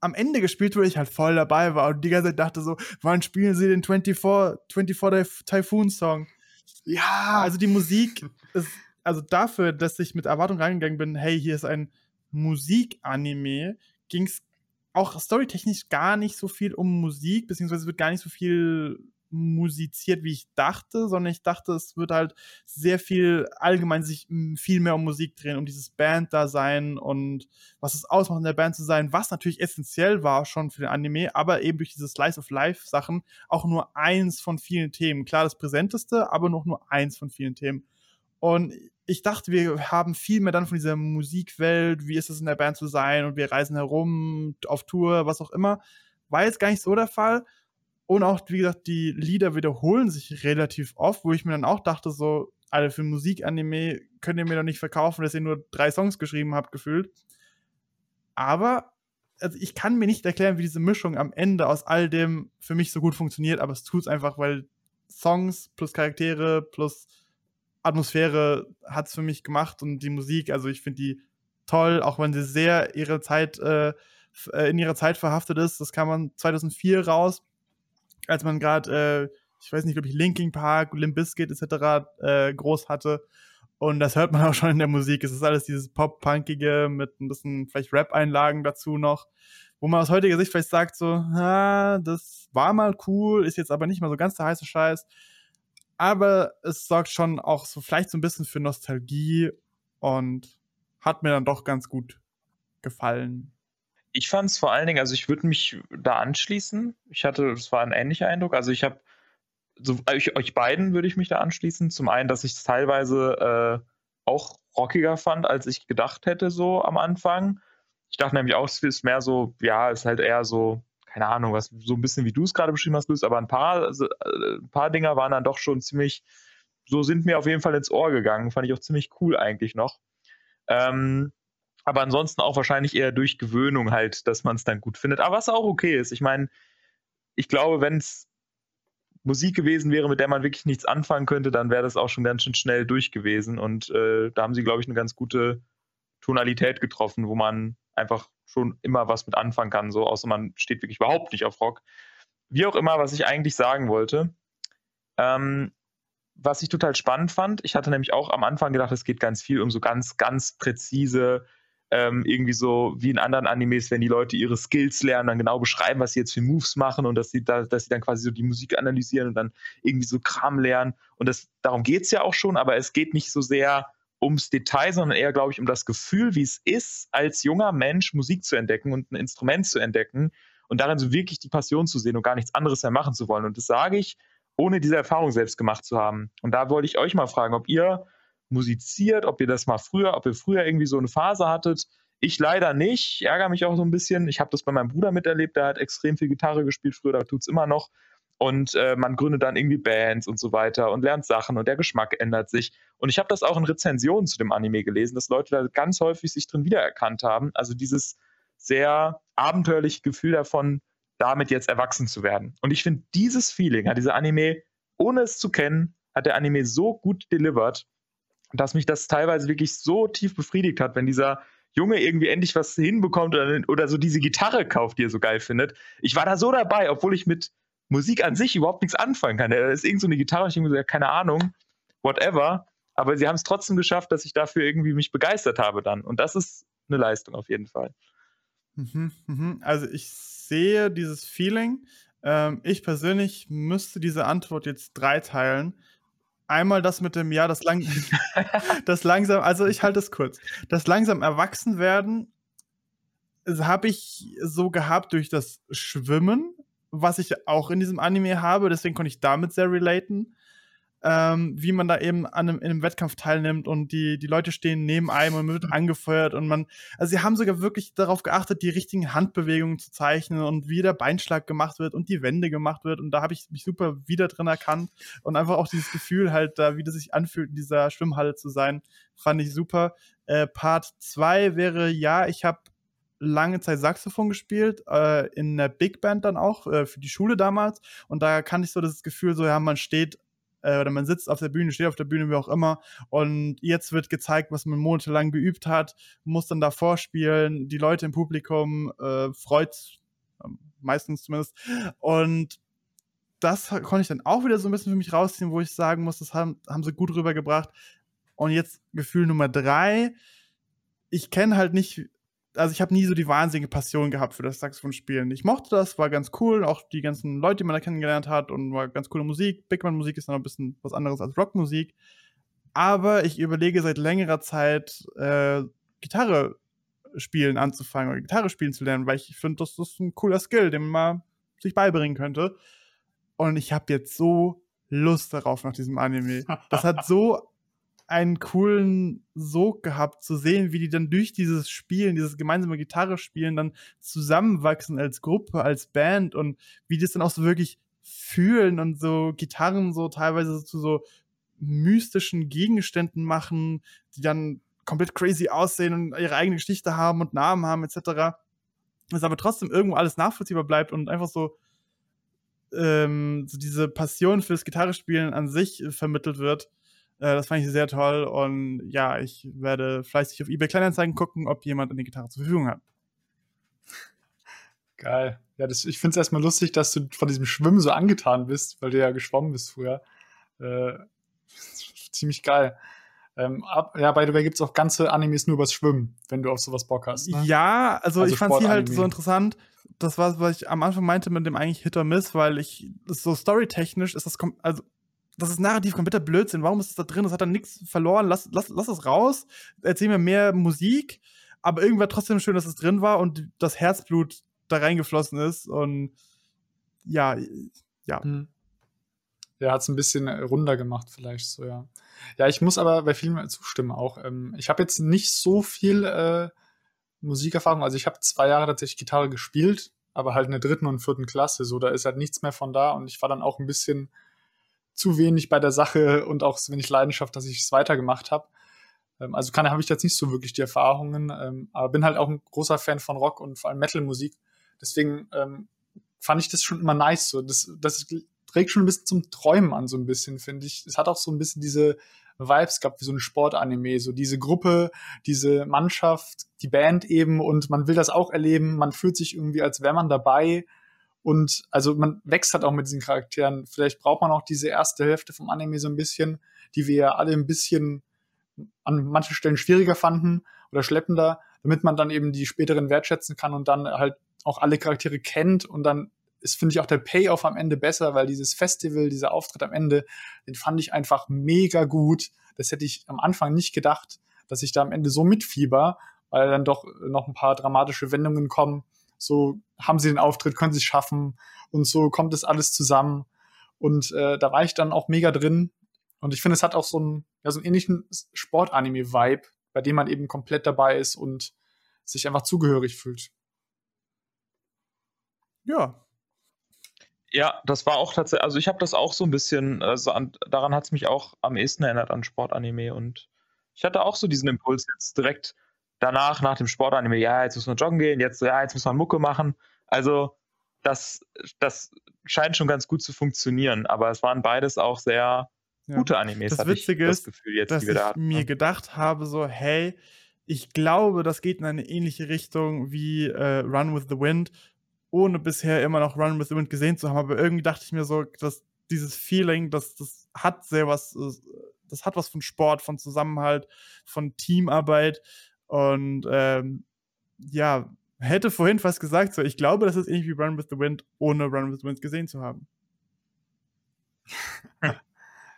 am Ende gespielt wurde, ich halt voll dabei war und die ganze Zeit dachte so, wann spielen sie den 24, 24 Typhoon Song? Ja, also die Musik ist, also dafür, dass ich mit Erwartung reingegangen bin, hey, hier ist ein Musik-Anime, ging es auch storytechnisch gar nicht so viel um Musik, beziehungsweise wird gar nicht so viel musiziert, wie ich dachte, sondern ich dachte, es wird halt sehr viel allgemein sich viel mehr um Musik drehen, um dieses Band-Dasein und was es ausmacht, in der Band zu sein, was natürlich essentiell war schon für den Anime, aber eben durch diese Slice of Life-Sachen auch nur eins von vielen Themen. Klar, das präsenteste, aber noch nur eins von vielen Themen. Und ich dachte, wir haben viel mehr dann von dieser Musikwelt, wie ist es in der Band zu sein und wir reisen herum, auf Tour, was auch immer. War jetzt gar nicht so der Fall. Und auch, wie gesagt, die Lieder wiederholen sich relativ oft, wo ich mir dann auch dachte, so, Alter, für Musikanime könnt ihr mir doch nicht verkaufen, dass ihr nur drei Songs geschrieben habt, gefühlt. Aber also ich kann mir nicht erklären, wie diese Mischung am Ende aus all dem für mich so gut funktioniert, aber es tut es einfach, weil Songs plus Charaktere plus Atmosphäre hat es für mich gemacht und die Musik, also ich finde die toll, auch wenn sie sehr ihre Zeit äh, äh in ihrer Zeit verhaftet ist. Das kam man 2004 raus als man gerade, äh, ich weiß nicht, glaube ich, Linking Park, Limp Bizkit etc. Äh, groß hatte. Und das hört man auch schon in der Musik. Es ist alles dieses Pop-Punkige mit ein bisschen vielleicht Rap-Einlagen dazu noch, wo man aus heutiger Sicht vielleicht sagt so, ah, das war mal cool, ist jetzt aber nicht mal so ganz der heiße Scheiß. Aber es sorgt schon auch so vielleicht so ein bisschen für Nostalgie und hat mir dann doch ganz gut gefallen. Ich fand es vor allen Dingen, also ich würde mich da anschließen. Ich hatte, es war ein ähnlicher Eindruck. Also ich habe, so, euch, euch, beiden würde ich mich da anschließen. Zum einen, dass ich es teilweise äh, auch rockiger fand, als ich gedacht hätte, so am Anfang. Ich dachte nämlich auch, es ist mehr so, ja, es ist halt eher so, keine Ahnung, was so ein bisschen wie du es gerade beschrieben hast, Luis, aber ein paar, also, äh, ein paar Dinger waren dann doch schon ziemlich, so sind mir auf jeden Fall ins Ohr gegangen. Fand ich auch ziemlich cool eigentlich noch. Ähm, aber ansonsten auch wahrscheinlich eher durch Gewöhnung halt, dass man es dann gut findet. Aber was auch okay ist. Ich meine, ich glaube, wenn es Musik gewesen wäre, mit der man wirklich nichts anfangen könnte, dann wäre das auch schon ganz schön schnell durch gewesen. Und äh, da haben sie, glaube ich, eine ganz gute Tonalität getroffen, wo man einfach schon immer was mit anfangen kann, so außer man steht wirklich überhaupt nicht auf Rock. Wie auch immer, was ich eigentlich sagen wollte, ähm, was ich total spannend fand, ich hatte nämlich auch am Anfang gedacht, es geht ganz viel um so ganz, ganz präzise ähm, irgendwie so wie in anderen Animes, wenn die Leute ihre Skills lernen, dann genau beschreiben, was sie jetzt für Moves machen und dass sie, da, dass sie dann quasi so die Musik analysieren und dann irgendwie so Kram lernen. Und das, darum geht es ja auch schon, aber es geht nicht so sehr ums Detail, sondern eher, glaube ich, um das Gefühl, wie es ist, als junger Mensch Musik zu entdecken und ein Instrument zu entdecken und darin so wirklich die Passion zu sehen und gar nichts anderes mehr machen zu wollen. Und das sage ich, ohne diese Erfahrung selbst gemacht zu haben. Und da wollte ich euch mal fragen, ob ihr musiziert, ob ihr das mal früher, ob ihr früher irgendwie so eine Phase hattet. Ich leider nicht, ich ärgere mich auch so ein bisschen. Ich habe das bei meinem Bruder miterlebt, der hat extrem viel Gitarre gespielt früher, da tut es immer noch. Und äh, man gründet dann irgendwie Bands und so weiter und lernt Sachen und der Geschmack ändert sich. Und ich habe das auch in Rezensionen zu dem Anime gelesen, dass Leute da ganz häufig sich drin wiedererkannt haben. Also dieses sehr abenteuerliche Gefühl davon, damit jetzt erwachsen zu werden. Und ich finde, dieses Feeling hat dieser Anime, ohne es zu kennen, hat der Anime so gut delivered dass mich das teilweise wirklich so tief befriedigt hat, wenn dieser Junge irgendwie endlich was hinbekommt oder, oder so diese Gitarre kauft, die er so geil findet. Ich war da so dabei, obwohl ich mit Musik an sich überhaupt nichts anfangen kann. Da ist irgend so eine Gitarre ich denke keine Ahnung, whatever. Aber sie haben es trotzdem geschafft, dass ich dafür irgendwie mich begeistert habe dann. Und das ist eine Leistung auf jeden Fall. Mhm, mhm. Also ich sehe dieses Feeling. Ähm, ich persönlich müsste diese Antwort jetzt dreiteilen Einmal das mit dem, ja, das, lang, das langsam, also ich halte es kurz. Das langsam erwachsen werden habe ich so gehabt durch das Schwimmen, was ich auch in diesem Anime habe, deswegen konnte ich damit sehr relaten. Ähm, wie man da eben an einem, in einem Wettkampf teilnimmt und die, die Leute stehen neben einem und man wird angefeuert und man, also sie haben sogar wirklich darauf geachtet, die richtigen Handbewegungen zu zeichnen und wie der Beinschlag gemacht wird und die Wände gemacht wird und da habe ich mich super wieder drin erkannt und einfach auch dieses Gefühl halt da, wie das sich anfühlt, in dieser Schwimmhalle zu sein, fand ich super. Äh, Part 2 wäre, ja, ich habe lange Zeit Saxophon gespielt, äh, in der Big Band dann auch, äh, für die Schule damals. Und da kann ich so das Gefühl, so, ja, man steht äh, oder man sitzt auf der Bühne, steht auf der Bühne, wie auch immer. Und jetzt wird gezeigt, was man monatelang geübt hat, muss dann da vorspielen. Die Leute im Publikum äh, freut ähm, meistens zumindest. Und das konnte ich dann auch wieder so ein bisschen für mich rausziehen, wo ich sagen muss, das haben, haben sie gut rübergebracht. Und jetzt Gefühl Nummer drei. Ich kenne halt nicht also ich habe nie so die wahnsinnige Passion gehabt für das Saxophonspielen. Ich mochte das, war ganz cool, auch die ganzen Leute, die man da kennengelernt hat und war ganz coole Musik. Big Band Musik ist dann ein bisschen was anderes als Rockmusik. Aber ich überlege seit längerer Zeit, äh, Gitarre spielen anzufangen oder Gitarre spielen zu lernen, weil ich finde, das ist ein cooler Skill, den man sich beibringen könnte. Und ich habe jetzt so Lust darauf nach diesem Anime. Das hat so einen coolen Sog gehabt, zu sehen, wie die dann durch dieses Spielen, dieses gemeinsame Gitarre spielen, dann zusammenwachsen als Gruppe, als Band und wie es dann auch so wirklich fühlen und so Gitarren so teilweise zu so mystischen Gegenständen machen, die dann komplett crazy aussehen und ihre eigene Geschichte haben und Namen haben, etc. Das aber trotzdem irgendwo alles nachvollziehbar bleibt und einfach so, ähm, so diese Passion fürs Gitarrespielen an sich vermittelt wird äh, das fand ich sehr toll und ja, ich werde fleißig auf eBay Kleinanzeigen gucken, ob jemand eine Gitarre zur Verfügung hat. Geil. Ja, das, ich finde es erstmal lustig, dass du von diesem Schwimmen so angetan bist, weil du ja geschwommen bist früher. Äh, ziemlich geil. Ähm, ab, ja, by the way, gibt es auch ganze Animes nur übers Schwimmen, wenn du auf sowas Bock hast. Ne? Ja, also, also ich fand sie halt so interessant. Das war, was ich am Anfang meinte mit dem eigentlich Hit or Miss, weil ich so storytechnisch ist das, also das ist narrativ kompletter Blödsinn. Warum ist es da drin? Das hat dann nichts verloren. Lass, lass, lass es raus. Erzähl mir mehr Musik. Aber irgendwie war trotzdem schön, dass es drin war und das Herzblut da reingeflossen ist. Und ja, ja. Hm. Ja, hat es ein bisschen runder gemacht, vielleicht so, ja. Ja, ich muss aber bei vielen zustimmen auch. Ähm, ich habe jetzt nicht so viel äh, Musikerfahrung. Also ich habe zwei Jahre tatsächlich Gitarre gespielt, aber halt in der dritten und vierten Klasse. So, da ist halt nichts mehr von da und ich war dann auch ein bisschen zu wenig bei der Sache und auch so wenig Leidenschaft, dass ich es weitergemacht habe. Ähm, also kann habe ich jetzt nicht so wirklich die Erfahrungen, ähm, aber bin halt auch ein großer Fan von Rock und vor allem Metal-Musik. Deswegen ähm, fand ich das schon immer nice. So. Das, das trägt schon ein bisschen zum Träumen an, so ein bisschen, finde ich. Es hat auch so ein bisschen diese Vibes gehabt, wie so ein Sportanime. So diese Gruppe, diese Mannschaft, die Band eben und man will das auch erleben. Man fühlt sich irgendwie, als wäre man dabei. Und also man wächst halt auch mit diesen Charakteren. Vielleicht braucht man auch diese erste Hälfte vom Anime so ein bisschen, die wir ja alle ein bisschen an manchen Stellen schwieriger fanden oder schleppender, damit man dann eben die späteren wertschätzen kann und dann halt auch alle Charaktere kennt und dann ist, finde ich, auch der Payoff am Ende besser, weil dieses Festival, dieser Auftritt am Ende, den fand ich einfach mega gut. Das hätte ich am Anfang nicht gedacht, dass ich da am Ende so mitfieber, weil dann doch noch ein paar dramatische Wendungen kommen so haben sie den Auftritt, können sie es schaffen und so kommt es alles zusammen. Und äh, da war ich dann auch mega drin. Und ich finde, es hat auch so einen, ja, so einen ähnlichen Sportanime-Vibe, bei dem man eben komplett dabei ist und sich einfach zugehörig fühlt. Ja. Ja, das war auch tatsächlich, also ich habe das auch so ein bisschen, also an, daran hat es mich auch am ehesten erinnert an Sportanime und ich hatte auch so diesen Impuls jetzt direkt danach, nach dem Sportanime, ja, jetzt muss man joggen gehen, jetzt, ja, jetzt muss man Mucke machen. Also, das, das scheint schon ganz gut zu funktionieren, aber es waren beides auch sehr ja. gute Animes. Das Witzige ist, das Gefühl, jetzt, dass ich da mir gedacht habe, so, hey, ich glaube, das geht in eine ähnliche Richtung wie äh, Run with the Wind, ohne bisher immer noch Run with the Wind gesehen zu haben. Aber irgendwie dachte ich mir so, dass dieses Feeling, das, das hat sehr was, äh, das hat was von Sport, von Zusammenhalt, von Teamarbeit. Und ähm, ja, hätte vorhin fast gesagt, so, ich glaube, das ist ähnlich wie Run with the Wind, ohne Run with the Wind gesehen zu haben.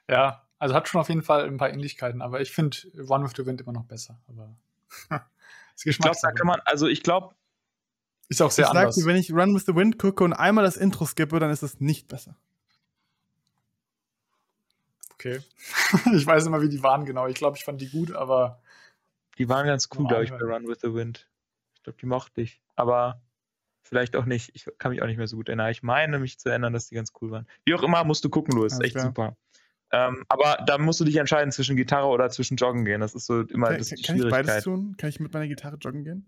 ja, Also hat schon auf jeden Fall ein paar Ähnlichkeiten, aber ich finde One with the Wind immer noch besser. Aber ich glaube, da kann man, also ich glaube, ist auch sehr ich anders. Sag dir, wenn ich Run with the Wind gucke und einmal das Intro skippe, dann ist es nicht besser. Okay. ich weiß immer, wie die waren genau. Ich glaube, ich fand die gut, aber. Die waren ganz cool, glaube ich, bei Run with the Wind. Ich glaube, die mochte ich. Aber vielleicht auch nicht. Ich kann mich auch nicht mehr so gut erinnern. Ich meine mich zu erinnern, dass die ganz cool waren. Wie auch immer, musst du gucken, Louis. Echt klar. super. Ähm, aber da musst du dich entscheiden zwischen Gitarre oder zwischen Joggen gehen. Das ist so immer kann, das kann, kann ich beides tun? Kann ich mit meiner Gitarre joggen gehen?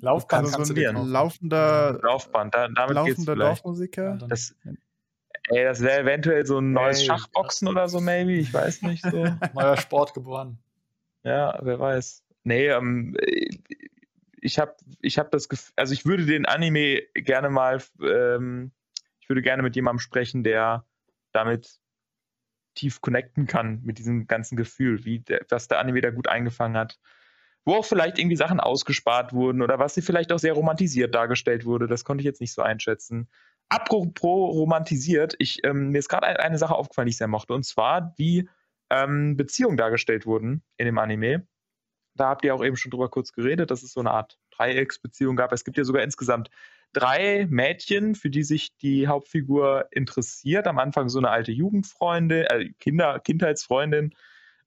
Laufband also so ein laufender Laufband, da, damit laufender Dorfmusiker. Das, ey, das wäre eventuell so ein neues ey, Schachboxen oder so, maybe. Ich weiß nicht so. Neuer Sport geboren. Ja, wer weiß. Nee, ähm, ich habe ich hab das Gefühl, also ich würde den Anime gerne mal, ähm, ich würde gerne mit jemandem sprechen, der damit tief connecten kann, mit diesem ganzen Gefühl, wie der, was der Anime da gut eingefangen hat wo auch vielleicht irgendwie Sachen ausgespart wurden oder was sie vielleicht auch sehr romantisiert dargestellt wurde. Das konnte ich jetzt nicht so einschätzen. Apropos romantisiert, ich, ähm, mir ist gerade eine, eine, Sache aufgefallen, die ich sehr mochte, und zwar wie ähm, Beziehungen dargestellt wurden in dem Anime. Da habt ihr auch eben schon drüber kurz geredet, dass es so eine Art Dreiecksbeziehung gab. Es gibt ja sogar insgesamt drei Mädchen, für die sich die Hauptfigur interessiert. Am Anfang so eine alte Jugendfreundin, äh, Kinder, Kindheitsfreundin,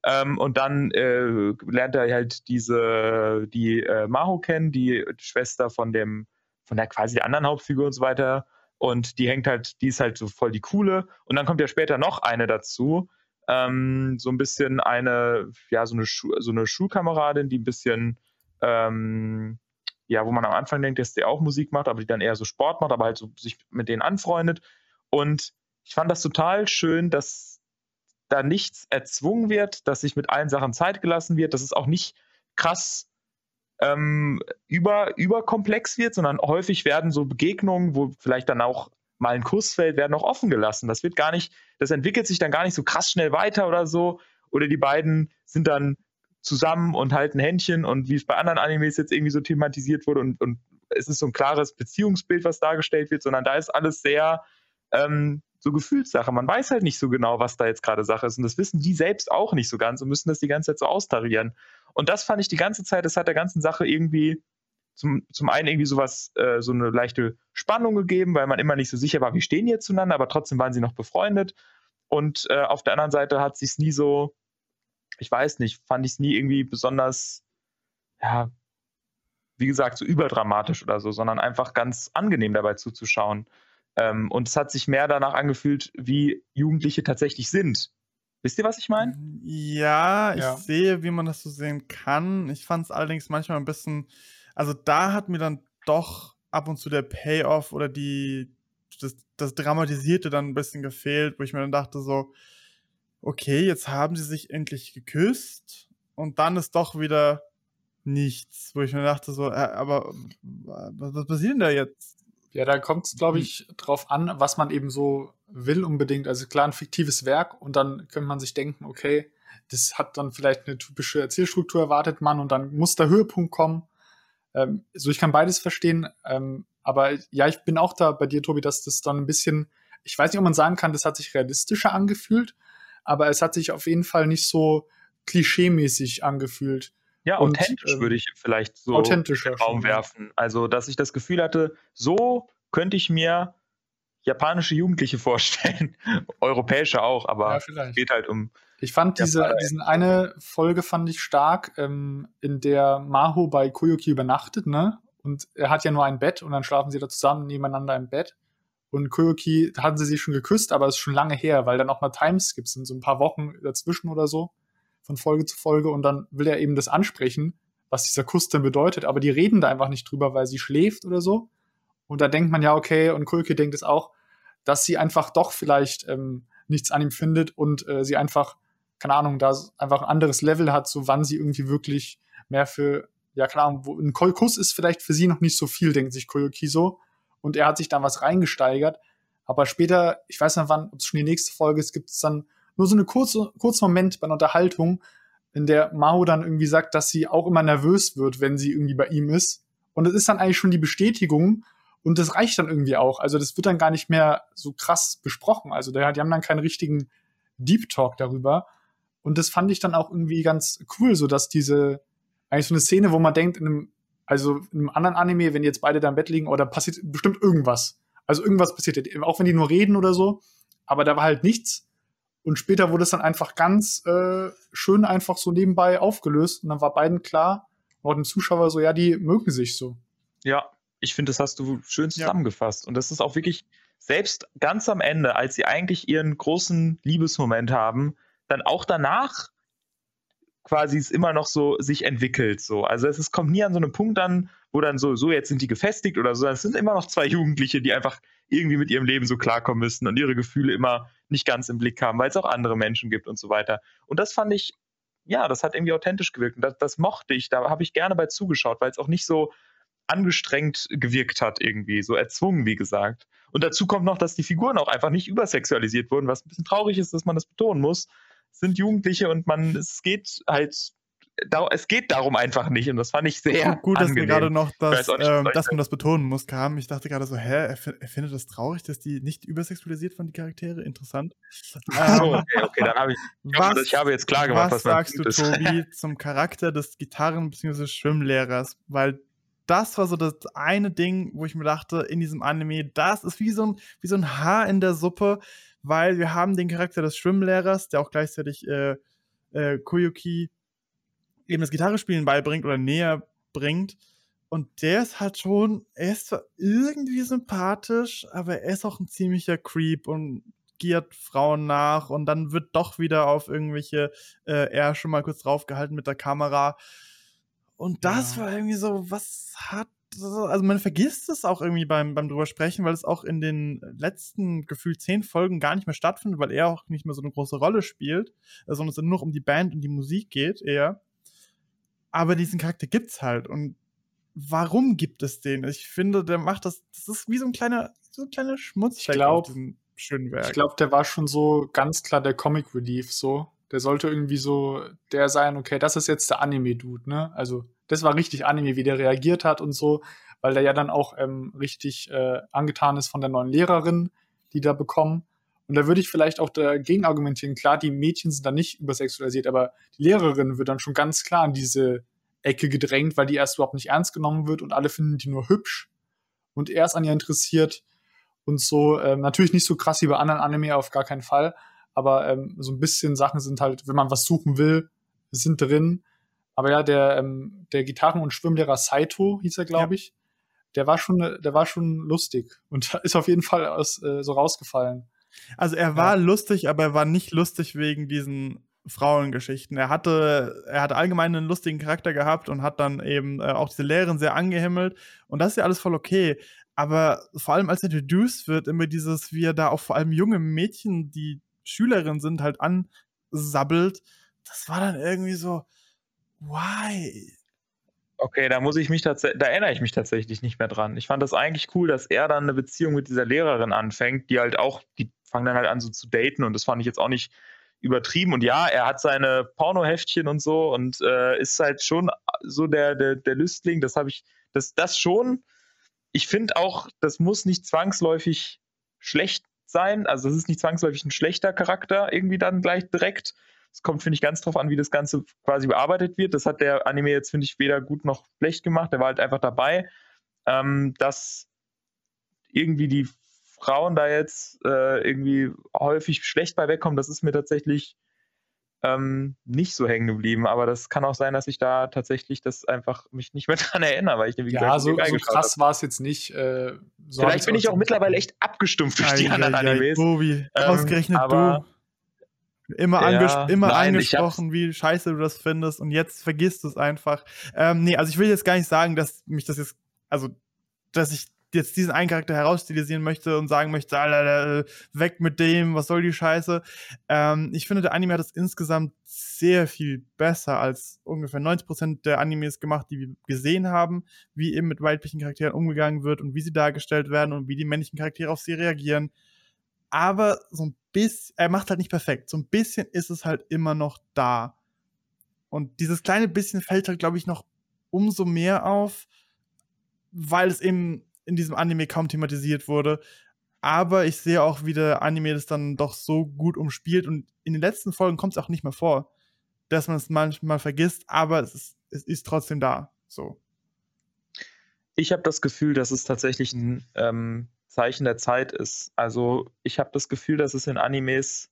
ähm, und dann äh, lernt er halt diese, die äh, Maho kennen, die Schwester von dem, von der quasi der anderen Hauptfigur und so weiter. Und die hängt halt, die ist halt so voll die coole. Und dann kommt ja später noch eine dazu. Ähm, so ein bisschen eine, ja, so eine, Schu so eine Schulkameradin, die ein bisschen, ähm, ja, wo man am Anfang denkt, dass die auch Musik macht, aber die dann eher so Sport macht, aber halt so sich mit denen anfreundet. Und ich fand das total schön, dass da nichts erzwungen wird, dass sich mit allen Sachen Zeit gelassen wird, dass es auch nicht krass ähm, über, überkomplex wird, sondern häufig werden so Begegnungen, wo vielleicht dann auch mal ein Kuss fällt, werden auch offen gelassen. Das wird gar nicht, das entwickelt sich dann gar nicht so krass schnell weiter oder so. Oder die beiden sind dann zusammen und halten Händchen und wie es bei anderen Animes jetzt irgendwie so thematisiert wurde und, und es ist so ein klares Beziehungsbild, was dargestellt wird, sondern da ist alles sehr ähm, so Gefühlssache. Man weiß halt nicht so genau, was da jetzt gerade Sache ist. Und das wissen die selbst auch nicht so ganz und müssen das die ganze Zeit so austarieren. Und das fand ich die ganze Zeit, das hat der ganzen Sache irgendwie zum, zum einen irgendwie sowas, äh, so eine leichte Spannung gegeben, weil man immer nicht so sicher war, wie stehen die jetzt zueinander, aber trotzdem waren sie noch befreundet. Und äh, auf der anderen Seite hat sich nie so, ich weiß nicht, fand ich es nie irgendwie besonders, ja, wie gesagt, so überdramatisch oder so, sondern einfach ganz angenehm dabei zuzuschauen. Ähm, und es hat sich mehr danach angefühlt, wie Jugendliche tatsächlich sind. Wisst ihr, was ich meine? Ja, ich ja. sehe, wie man das so sehen kann. Ich fand es allerdings manchmal ein bisschen, also da hat mir dann doch ab und zu der Payoff oder die, das, das Dramatisierte dann ein bisschen gefehlt, wo ich mir dann dachte so, okay, jetzt haben sie sich endlich geküsst und dann ist doch wieder nichts, wo ich mir dachte so, äh, aber was, was passiert denn da jetzt? Ja, da kommt es, glaube ich, drauf an, was man eben so will unbedingt. Also klar, ein fiktives Werk und dann könnte man sich denken, okay, das hat dann vielleicht eine typische Erzählstruktur, erwartet man und dann muss der Höhepunkt kommen. Ähm, so, ich kann beides verstehen. Ähm, aber ja, ich bin auch da bei dir, Tobi, dass das dann ein bisschen, ich weiß nicht, ob man sagen kann, das hat sich realistischer angefühlt, aber es hat sich auf jeden Fall nicht so klischeemäßig angefühlt. Ja, und, authentisch ähm, würde ich vielleicht so in den Raum werfen. Also, dass ich das Gefühl hatte, so könnte ich mir japanische Jugendliche vorstellen. Europäische auch, aber ja, es geht halt um. Ich fand diese, diesen eine Folge fand ich stark, ähm, in der Maho bei Koyuki übernachtet, ne? Und er hat ja nur ein Bett und dann schlafen sie da zusammen nebeneinander im Bett. Und Koyuki hatten sie sich schon geküsst, aber es ist schon lange her, weil da noch mal Timeskips sind, so ein paar Wochen dazwischen oder so von Folge zu Folge und dann will er eben das ansprechen, was dieser Kuss denn bedeutet, aber die reden da einfach nicht drüber, weil sie schläft oder so. Und da denkt man ja, okay, und Kulke denkt es auch, dass sie einfach doch vielleicht ähm, nichts an ihm findet und äh, sie einfach, keine Ahnung, da einfach ein anderes Level hat, so wann sie irgendwie wirklich mehr für, ja, Ahnung, wo, ein Kuss ist vielleicht für sie noch nicht so viel, denkt sich Koyoki so. Und er hat sich dann was reingesteigert. Aber später, ich weiß nicht wann, ob es schon die nächste Folge ist, gibt es dann nur so eine kurze, kurzen Moment bei einer Unterhaltung, in der Mao dann irgendwie sagt, dass sie auch immer nervös wird, wenn sie irgendwie bei ihm ist. Und es ist dann eigentlich schon die Bestätigung und das reicht dann irgendwie auch. Also das wird dann gar nicht mehr so krass besprochen. Also die haben dann keinen richtigen Deep Talk darüber. Und das fand ich dann auch irgendwie ganz cool, so dass diese, eigentlich so eine Szene, wo man denkt, in einem, also in einem anderen Anime, wenn die jetzt beide da im Bett liegen, oder passiert bestimmt irgendwas. Also irgendwas passiert, auch wenn die nur reden oder so. Aber da war halt nichts. Und später wurde es dann einfach ganz äh, schön einfach so nebenbei aufgelöst. Und dann war beiden klar, auch den Zuschauer so, ja, die mögen sich so. Ja, ich finde, das hast du schön zusammengefasst. Ja. Und das ist auch wirklich, selbst ganz am Ende, als sie eigentlich ihren großen Liebesmoment haben, dann auch danach quasi es immer noch so sich entwickelt. So. Also es, es kommt nie an so einen Punkt an, wo dann so, so jetzt sind die gefestigt oder so. Es sind immer noch zwei Jugendliche, die einfach irgendwie mit ihrem Leben so klarkommen müssen und ihre Gefühle immer nicht ganz im Blick haben, weil es auch andere Menschen gibt und so weiter. Und das fand ich, ja, das hat irgendwie authentisch gewirkt und das, das mochte ich. Da habe ich gerne bei zugeschaut, weil es auch nicht so angestrengt gewirkt hat, irgendwie, so erzwungen, wie gesagt. Und dazu kommt noch, dass die Figuren auch einfach nicht übersexualisiert wurden, was ein bisschen traurig ist, dass man das betonen muss. Sind Jugendliche und man, es geht halt es geht darum einfach nicht und das fand ich sehr gut, gut dass wir gerade noch das, nicht, ähm, dass man das betonen muss kam. Ich dachte gerade so, hä, er, er, findet das traurig, dass die nicht übersexualisiert von die Charaktere. Interessant. ähm, okay, okay, dann habe ich, was, ich habe jetzt klar gemacht, was, was sagst du, Tobi, zum Charakter des Gitarren- bzw. Schwimmlehrers, weil das war so das eine Ding, wo ich mir dachte, in diesem Anime, das ist wie so ein, wie so ein Haar in der Suppe, weil wir haben den Charakter des Schwimmlehrers, der auch gleichzeitig äh, äh, Koyuki eben das Gitarrespielen beibringt oder näher bringt. Und der ist halt schon, er ist zwar irgendwie sympathisch, aber er ist auch ein ziemlicher Creep und giert Frauen nach und dann wird doch wieder auf irgendwelche äh, er schon mal kurz draufgehalten mit der Kamera. Und das ja. war irgendwie so, was hat also man vergisst es auch irgendwie beim, beim drüber sprechen, weil es auch in den letzten gefühlt zehn Folgen gar nicht mehr stattfindet, weil er auch nicht mehr so eine große Rolle spielt, sondern es nur um die Band und die Musik geht eher. Aber diesen Charakter gibt's halt. Und warum gibt es den? Ich finde, der macht das, das ist wie so ein kleiner, so ein kleiner Schmutzfleck ich glaub, auf diesem schönen Werk. Ich glaube, der war schon so ganz klar der Comic Relief so. Der sollte irgendwie so der sein, okay, das ist jetzt der Anime-Dude, ne? Also, das war richtig Anime, wie der reagiert hat und so, weil der ja dann auch ähm, richtig äh, angetan ist von der neuen Lehrerin, die da bekommen. Und da würde ich vielleicht auch dagegen argumentieren, klar, die Mädchen sind da nicht übersexualisiert, aber die Lehrerin wird dann schon ganz klar in diese Ecke gedrängt, weil die erst überhaupt nicht ernst genommen wird und alle finden die nur hübsch und er ist an ihr interessiert und so. Ähm, natürlich nicht so krass wie bei anderen Anime, auf gar keinen Fall, aber ähm, so ein bisschen Sachen sind halt, wenn man was suchen will, sind drin. Aber ja, der, ähm, der Gitarren- und Schwimmlehrer Saito hieß er, glaube ich. Der war schon, der war schon lustig und ist auf jeden Fall aus, äh, so rausgefallen. Also er war ja. lustig, aber er war nicht lustig wegen diesen Frauengeschichten. Er hatte, er hatte allgemein einen lustigen Charakter gehabt und hat dann eben äh, auch diese Lehrerin sehr angehimmelt. Und das ist ja alles voll okay. Aber vor allem als introduced wird, immer dieses, wie er da auch vor allem junge Mädchen, die Schülerin sind, halt ansabbelt, das war dann irgendwie so, why? Okay, da muss ich mich tatsächlich, da erinnere ich mich tatsächlich nicht mehr dran. Ich fand das eigentlich cool, dass er dann eine Beziehung mit dieser Lehrerin anfängt, die halt auch, die fangen dann halt an so zu daten und das fand ich jetzt auch nicht übertrieben. Und ja, er hat seine Pornoheftchen und so und äh, ist halt schon so der, der, der Lüstling. Das habe ich, das, das schon. Ich finde auch, das muss nicht zwangsläufig schlecht sein. Also das ist nicht zwangsläufig ein schlechter Charakter irgendwie dann gleich direkt. Es kommt, finde ich, ganz drauf an, wie das Ganze quasi bearbeitet wird. Das hat der Anime jetzt, finde ich, weder gut noch schlecht gemacht. Der war halt einfach dabei. Ähm, dass irgendwie die Frauen da jetzt äh, irgendwie häufig schlecht bei wegkommen, das ist mir tatsächlich ähm, nicht so hängen geblieben. Aber das kann auch sein, dass ich da tatsächlich das einfach mich nicht mehr dran erinnere, weil ich wie ja, gesagt, so, so krass war es jetzt nicht. Äh, so Vielleicht bin ich auch mittlerweile echt abgestumpft durch die anderen Animes. Tobi, ähm, ausgerechnet du. Immer, ja, immer nein, angesprochen, wie scheiße du das findest und jetzt vergisst du es einfach. Ähm, nee, also ich will jetzt gar nicht sagen, dass mich das jetzt, also, dass ich jetzt diesen einen Charakter herausstilisieren möchte und sagen möchte, Alter, weg mit dem, was soll die Scheiße. Ähm, ich finde, der Anime hat es insgesamt sehr viel besser als ungefähr 90% der Animes gemacht, die wir gesehen haben, wie eben mit weiblichen Charakteren umgegangen wird und wie sie dargestellt werden und wie die männlichen Charaktere auf sie reagieren. Aber so ein bisschen, er macht halt nicht perfekt. So ein bisschen ist es halt immer noch da. Und dieses kleine bisschen fällt halt, glaube ich, noch umso mehr auf, weil es eben in diesem Anime kaum thematisiert wurde. Aber ich sehe auch, wie der Anime das dann doch so gut umspielt. Und in den letzten Folgen kommt es auch nicht mehr vor, dass man es manchmal vergisst, aber es ist, es ist trotzdem da. So. Ich habe das Gefühl, dass es tatsächlich ein ähm, Zeichen der Zeit ist. Also ich habe das Gefühl, dass es in Animes,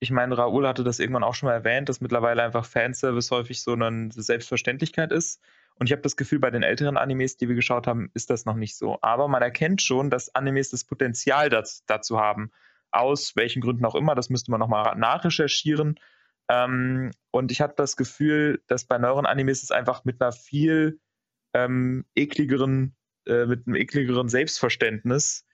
ich meine, Raoul hatte das irgendwann auch schon mal erwähnt, dass mittlerweile einfach Fanservice häufig so eine Selbstverständlichkeit ist. Und ich habe das Gefühl, bei den älteren Animes, die wir geschaut haben, ist das noch nicht so. Aber man erkennt schon, dass Animes das Potenzial das, dazu haben. Aus welchen Gründen auch immer, das müsste man nochmal nachrecherchieren. Ähm, und ich habe das Gefühl, dass bei neueren Animes es einfach mit einer viel ähm, ekligeren, äh, mit einem ekligeren Selbstverständnis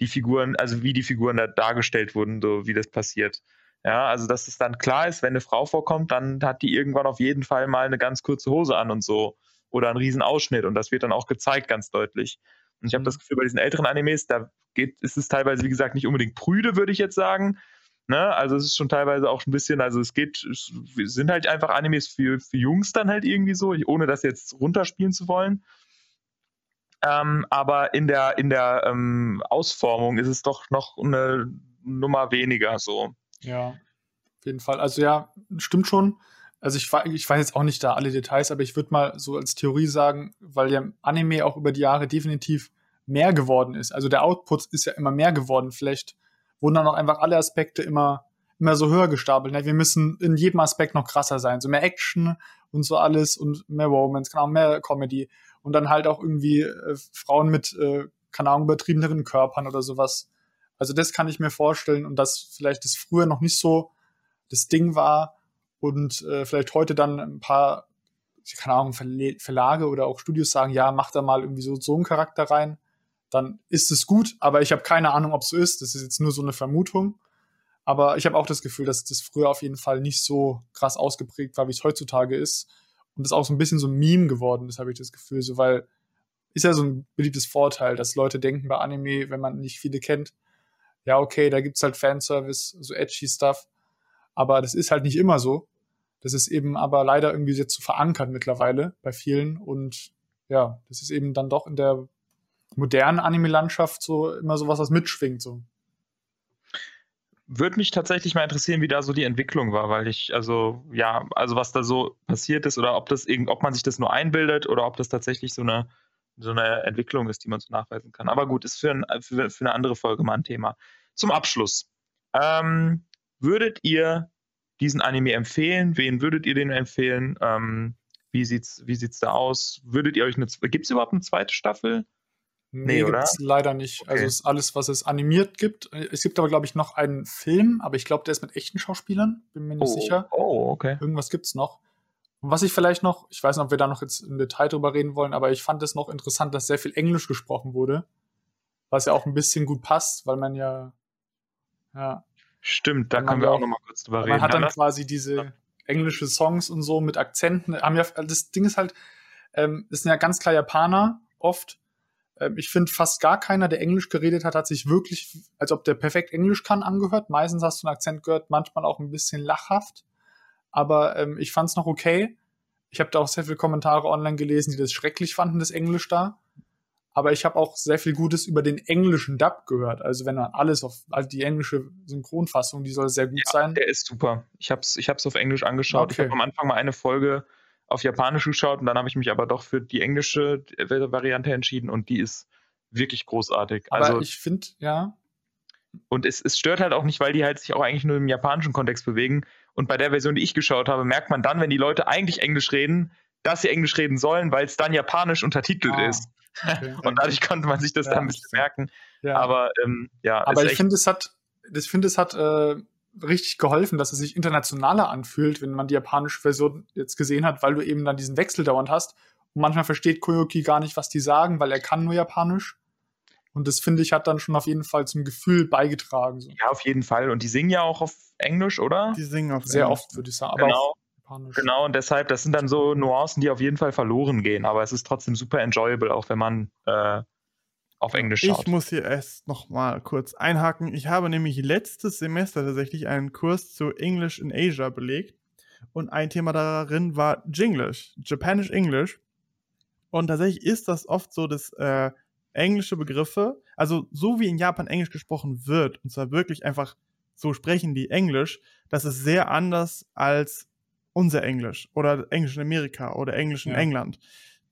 die Figuren, also wie die Figuren da dargestellt wurden, so wie das passiert. Ja, also dass es dann klar ist, wenn eine Frau vorkommt, dann hat die irgendwann auf jeden Fall mal eine ganz kurze Hose an und so oder einen riesen Ausschnitt und das wird dann auch gezeigt ganz deutlich. Und ich habe mhm. das Gefühl, bei diesen älteren Animes, da geht, ist es teilweise, wie gesagt, nicht unbedingt prüde, würde ich jetzt sagen. Ne? Also es ist schon teilweise auch ein bisschen, also es geht, es sind halt einfach Animes für, für Jungs dann halt irgendwie so, ohne das jetzt runterspielen zu wollen. Ähm, aber in der, in der ähm, Ausformung ist es doch noch eine Nummer weniger so. Ja, auf jeden Fall. Also ja, stimmt schon. Also ich, ich weiß jetzt auch nicht da alle Details, aber ich würde mal so als Theorie sagen, weil ja Anime auch über die Jahre definitiv mehr geworden ist. Also der Output ist ja immer mehr geworden. Vielleicht wurden dann auch einfach alle Aspekte immer, immer so höher gestapelt. Ne? Wir müssen in jedem Aspekt noch krasser sein. So mehr Action und so alles und mehr Romance, genau, mehr Comedy. Und dann halt auch irgendwie äh, Frauen mit, äh, keine Ahnung, übertriebeneren Körpern oder sowas. Also das kann ich mir vorstellen und dass vielleicht das früher noch nicht so das Ding war, und äh, vielleicht heute dann ein paar, keine Ahnung, Verlage oder auch Studios sagen, ja, mach da mal irgendwie so, so einen Charakter rein, dann ist es gut, aber ich habe keine Ahnung, ob es so ist. Das ist jetzt nur so eine Vermutung. Aber ich habe auch das Gefühl, dass das früher auf jeden Fall nicht so krass ausgeprägt war, wie es heutzutage ist. Und das auch so ein bisschen so ein Meme geworden ist, habe ich das Gefühl. So, weil ist ja so ein beliebtes Vorteil, dass Leute denken bei Anime, wenn man nicht viele kennt, ja, okay, da gibt es halt Fanservice, so edgy Stuff. Aber das ist halt nicht immer so. Das ist eben aber leider irgendwie jetzt so verankert mittlerweile bei vielen. Und ja, das ist eben dann doch in der modernen Anime-Landschaft so immer so was, was mitschwingt. So. Würde mich tatsächlich mal interessieren, wie da so die Entwicklung war, weil ich, also, ja, also was da so passiert ist oder ob das irgend, ob man sich das nur einbildet oder ob das tatsächlich so eine, so eine Entwicklung ist, die man so nachweisen kann. Aber gut, ist für, ein, für, für eine andere Folge mal ein Thema. Zum Abschluss. Ähm, Würdet ihr diesen Anime empfehlen? Wen würdet ihr den empfehlen? Ähm, wie sieht's, wie sieht's da aus? Würdet ihr euch eine, gibt es überhaupt eine zweite Staffel? Nee, nee oder? leider nicht. Okay. Also es ist alles, was es animiert gibt. Es gibt aber, glaube ich, noch einen Film, aber ich glaube, der ist mit echten Schauspielern, bin mir nicht oh. sicher. Oh, okay. Irgendwas gibt es noch. Und was ich vielleicht noch, ich weiß nicht, ob wir da noch jetzt im Detail drüber reden wollen, aber ich fand es noch interessant, dass sehr viel Englisch gesprochen wurde. Was ja auch ein bisschen gut passt, weil man ja, ja, Stimmt, da können wir auch noch mal kurz drüber reden. Man hat dann quasi diese englische Songs und so mit Akzenten. Haben ja, das Ding ist halt, ähm, das sind ja ganz klar Japaner oft. Ähm, ich finde, fast gar keiner, der Englisch geredet hat, hat sich wirklich, als ob der perfekt Englisch kann, angehört. Meistens hast du einen Akzent gehört, manchmal auch ein bisschen lachhaft. Aber ähm, ich fand es noch okay. Ich habe da auch sehr viele Kommentare online gelesen, die das schrecklich fanden, das Englisch da aber ich habe auch sehr viel Gutes über den englischen Dub gehört. Also wenn man alles auf also die englische Synchronfassung, die soll sehr gut ja, sein. Der ist super. Ich habe es ich hab's auf Englisch angeschaut. Okay. Ich habe am Anfang mal eine Folge auf Japanisch geschaut und dann habe ich mich aber doch für die englische Variante entschieden und die ist wirklich großartig. Aber also, ich finde, ja. Und es, es stört halt auch nicht, weil die halt sich auch eigentlich nur im japanischen Kontext bewegen. Und bei der Version, die ich geschaut habe, merkt man dann, wenn die Leute eigentlich Englisch reden, dass sie Englisch reden sollen, weil es dann japanisch untertitelt ah. ist. Und dadurch konnte man sich das ja, dann ein bisschen merken. Ja. Aber ähm, ja. Aber ich finde, es hat, ich finde, es hat äh, richtig geholfen, dass es sich internationaler anfühlt, wenn man die japanische Version jetzt gesehen hat, weil du eben dann diesen Wechsel dauernd hast. Und manchmal versteht Koyoki gar nicht, was die sagen, weil er kann nur Japanisch. Und das finde ich hat dann schon auf jeden Fall zum Gefühl beigetragen. So. Ja, auf jeden Fall. Und die singen ja auch auf Englisch, oder? Die singen auf Sehr Englisch. oft, würde ich sagen. Aber genau. Japanisch. Genau, und deshalb, das sind dann so Nuancen, die auf jeden Fall verloren gehen, aber es ist trotzdem super enjoyable, auch wenn man äh, auf Englisch schaut. Ich muss hier erst noch mal kurz einhaken. Ich habe nämlich letztes Semester tatsächlich einen Kurs zu English in Asia belegt und ein Thema darin war Jinglish, Japanish English. Und tatsächlich ist das oft so, dass äh, englische Begriffe Also so wie in Japan Englisch gesprochen wird, und zwar wirklich einfach so sprechen die Englisch, das ist sehr anders als unser Englisch oder Englisch in Amerika oder Englisch in Ja. England.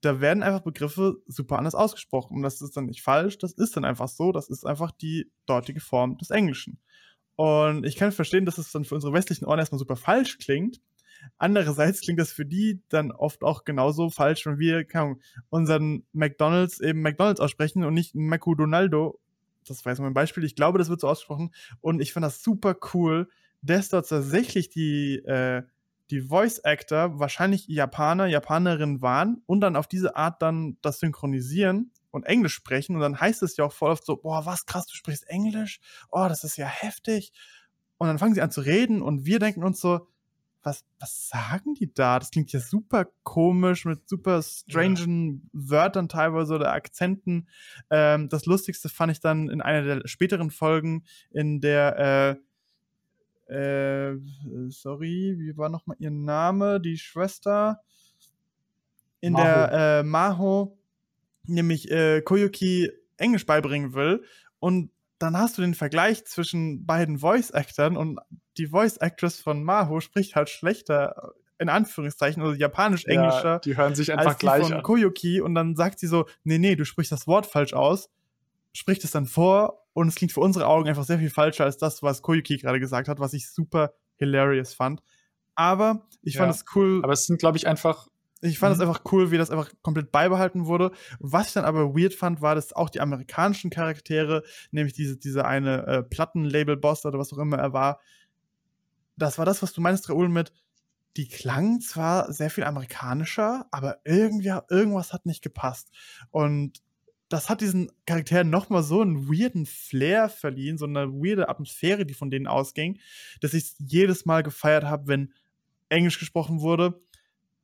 Da werden einfach Begriffe super anders ausgesprochen. Und das ist dann nicht falsch, das ist dann einfach so, das ist einfach die dortige Form des Englischen. Und ich kann verstehen, dass es dann für unsere westlichen Ohren erstmal super falsch klingt. Andererseits klingt das für die dann oft auch genauso falsch, wenn wir keine Ahnung, unseren McDonalds eben McDonalds aussprechen und nicht McDonaldo. Das war jetzt mal ein Beispiel. Ich glaube, das wird so ausgesprochen. Und ich fand das super cool, dass dort tatsächlich die, äh, die Voice Actor wahrscheinlich Japaner, Japanerinnen waren und dann auf diese Art dann das synchronisieren und Englisch sprechen. Und dann heißt es ja auch voll oft so, boah, was krass, du sprichst Englisch? Oh, das ist ja heftig. Und dann fangen sie an zu reden und wir denken uns so, was, was sagen die da? Das klingt ja super komisch mit super strangen Wörtern teilweise oder Akzenten. Ähm, das Lustigste fand ich dann in einer der späteren Folgen, in der, äh, äh, sorry, wie war nochmal ihr Name? Die Schwester. In Maho. der äh, Maho nämlich äh, Koyuki Englisch beibringen will. Und dann hast du den Vergleich zwischen beiden Voice-Actern und die Voice-Actress von Maho spricht halt schlechter, in Anführungszeichen, also japanisch-englischer Ja, die hören sich einfach als die gleich von an. Koyuki und dann sagt sie so, nee, nee, du sprichst das Wort falsch aus, spricht es dann vor und es klingt für unsere Augen einfach sehr viel falscher als das, was Koyuki gerade gesagt hat, was ich super hilarious fand. Aber ich fand Ja. es cool, Aber es sind, glaube ich, einfach ich fand es Mhm. einfach cool, wie das einfach komplett beibehalten wurde. Was ich dann aber weird fand, war, dass auch die amerikanischen Charaktere, nämlich diese, diese eine äh, Plattenlabel-Boss oder was auch immer er war, das war das, was du meinst, Raoul, mit, die klangen zwar sehr viel amerikanischer, aber irgendwie, irgendwas hat nicht gepasst. Und das hat diesen Charakteren nochmal so einen weirden Flair verliehen, so eine weirde Atmosphäre, die von denen ausging, dass ich jedes Mal gefeiert habe, wenn Englisch gesprochen wurde.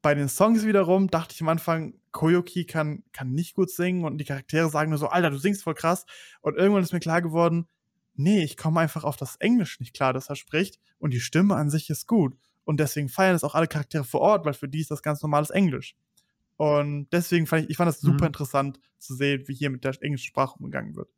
Bei den Songs wiederum dachte ich am Anfang, Koyoki kann, kann nicht gut singen und die Charaktere sagen nur so, Alter, du singst voll krass. Und irgendwann ist mir klar geworden, nee, ich komme einfach auf das Englisch nicht klar, das er spricht. Und die Stimme an sich ist gut. Und deswegen feiern es auch alle Charaktere vor Ort, weil für die ist das ganz normales Englisch. Und deswegen fand ich, ich fand das super Mhm. interessant zu sehen, wie hier mit der englischen Sprache umgegangen wird.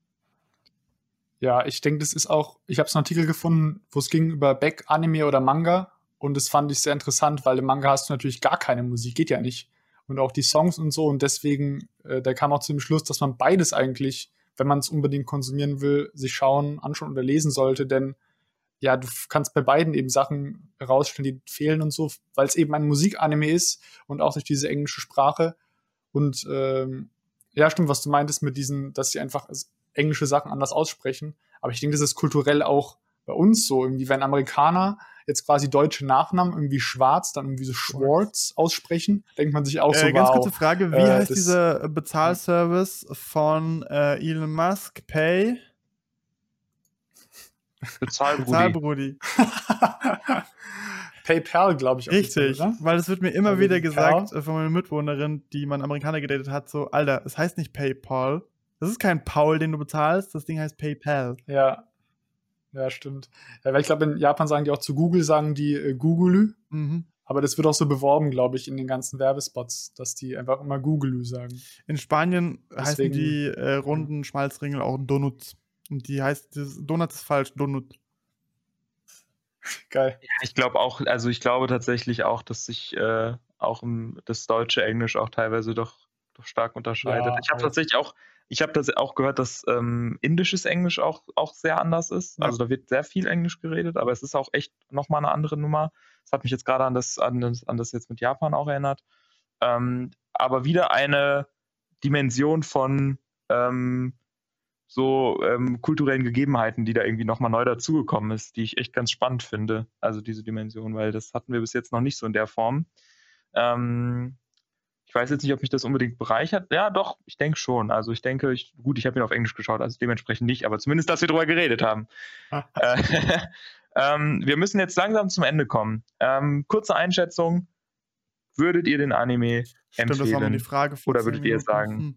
Ja, ich denke, das ist auch, ich habe so einen Artikel gefunden, wo es ging über Back, Anime oder Manga. Und das fand ich sehr interessant, weil im Manga hast du natürlich gar keine Musik, geht ja nicht. Und auch die Songs und so. Und deswegen, äh, da kam auch zu dem Schluss, dass man beides eigentlich, wenn man es unbedingt konsumieren will, sich schauen, anschauen oder lesen sollte. Denn ja, du kannst bei beiden eben Sachen herausstellen, die fehlen und so, weil es eben ein Musikanime ist und auch durch diese englische Sprache. Und ähm, ja, stimmt, was du meintest mit diesen, dass sie einfach englische Sachen anders aussprechen. Aber ich denke, das ist kulturell auch bei uns so. Irgendwie, wenn Amerikaner jetzt quasi deutsche Nachnamen irgendwie schwarz, dann irgendwie so Schwartz aussprechen, denkt man sich auch so, äh, ganz wow. kurze Frage, wie Äh, heißt dieser Bezahlservice von äh, Elon Musk? Pay? Bezahl, Brudi. Bezahlbrudi. PayPal, glaube ich. Richtig, oder? weil es wird mir immer wieder gesagt äh, von meiner Mitbewohnerin, die man Amerikaner gedatet hat, so, Alter, es heißt nicht PayPal. Das ist kein Paul, den du bezahlst, das Ding heißt PayPal. Ja. Ja, stimmt. Ja, weil ich glaube, in Japan sagen die auch zu Google, sagen die äh, Google. Mhm. Aber das wird auch so beworben, glaube ich, in den ganzen Werbespots, dass die einfach immer Google sagen. In Spanien heißen Deswegen- die äh, runden Schmalzringel auch Donuts. Und die heißt, Donut ist falsch, Donut. Geil. Ich glaube auch, also ich glaube tatsächlich auch, dass sich äh, auch im, das deutsche Englisch auch teilweise doch, doch stark unterscheidet. Ja, ich habe tatsächlich auch, ich habe das auch gehört, dass ähm, indisches Englisch auch, auch sehr anders ist. Ja. Also da wird sehr viel Englisch geredet, aber es ist auch echt nochmal eine andere Nummer. Das hat mich jetzt gerade an das, an das, an das jetzt mit Japan auch erinnert. Ähm, aber wieder eine Dimension von ähm, so ähm, kulturellen Gegebenheiten, die da irgendwie nochmal neu dazugekommen ist, die ich echt ganz spannend finde. Also diese Dimension, weil das hatten wir bis jetzt noch nicht so in der Form. Ähm, ich weiß jetzt nicht, ob mich das unbedingt bereichert. Ja, doch, ich denke schon. Also ich denke, ich, gut, ich habe ihn auf Englisch geschaut, also dementsprechend nicht, aber zumindest, dass wir darüber geredet haben. äh, ähm, wir müssen jetzt langsam zum Ende kommen. Ähm, kurze Einschätzung. Würdet ihr den Anime Stimmt, das war mal empfehlen? die Frage. Oder würdet ihr sagen, Hm.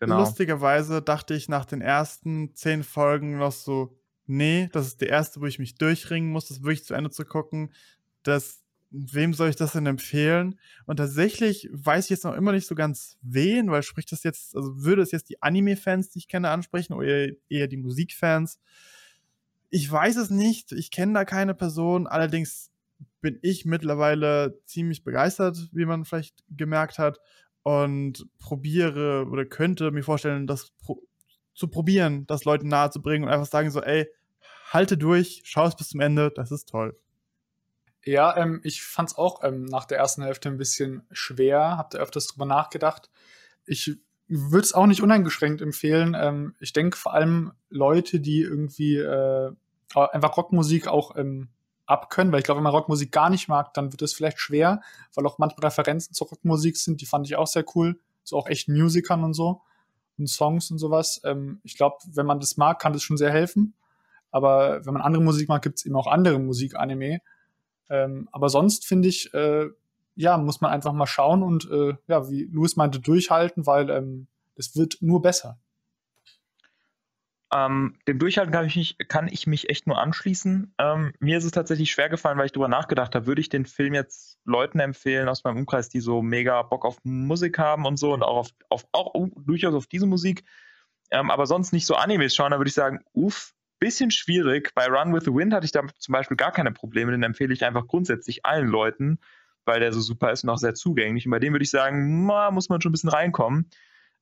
Genau. Lustigerweise dachte ich nach den ersten zehn Folgen noch so, nee, das ist die erste, wo ich mich durchringen muss, das wirklich zu Ende zu gucken. Das wem soll ich das denn empfehlen? Und tatsächlich weiß ich jetzt noch immer nicht so ganz wen, weil spricht das jetzt, also würde es jetzt die Anime-Fans, die ich kenne, ansprechen oder eher die Musikfans? Ich weiß es nicht. Ich kenne da keine Person. Allerdings bin ich mittlerweile ziemlich begeistert, wie man vielleicht gemerkt hat. Und probiere oder könnte mir vorstellen, das pro zu probieren, das Leuten nahe zu bringen und einfach sagen so, ey, halte durch, schau es bis zum Ende, das ist toll. Ja, ähm, ich fand es auch ähm, nach der ersten Hälfte ein bisschen schwer, hab da öfters drüber nachgedacht. Ich würde es auch nicht uneingeschränkt empfehlen. Ähm, ich denke vor allem Leute, die irgendwie äh, einfach Rockmusik auch ähm, abkönnen, weil ich glaube, wenn man Rockmusik gar nicht mag, dann wird es vielleicht schwer, weil auch manche Referenzen zur Rockmusik sind, die fand ich auch sehr cool, so auch echten Musikern und so und Songs und sowas. Ähm, ich glaube, wenn man das mag, kann das schon sehr helfen. Aber wenn man andere Musik mag, gibt es eben auch andere Musik-Anime. Ähm, aber sonst finde ich, äh, ja, muss man einfach mal schauen und äh, ja, wie Louis meinte, durchhalten, weil ähm, es wird nur besser. Ähm, dem Durchhalten kann ich, mich, kann ich mich echt nur anschließen. Ähm, mir ist es tatsächlich schwer gefallen, weil ich darüber nachgedacht habe, würde ich den Film jetzt Leuten empfehlen aus meinem Umkreis, die so mega Bock auf Musik haben und so und auch, auf, auf auch durchaus auf diese Musik, ähm, aber sonst nicht so Animes schauen, dann würde ich sagen, uff, bisschen schwierig. Bei Run with the Wind hatte ich da zum Beispiel gar keine Probleme, den empfehle ich einfach grundsätzlich allen Leuten, weil der so super ist und auch sehr zugänglich. Und bei dem würde ich sagen, ma, muss man schon ein bisschen reinkommen.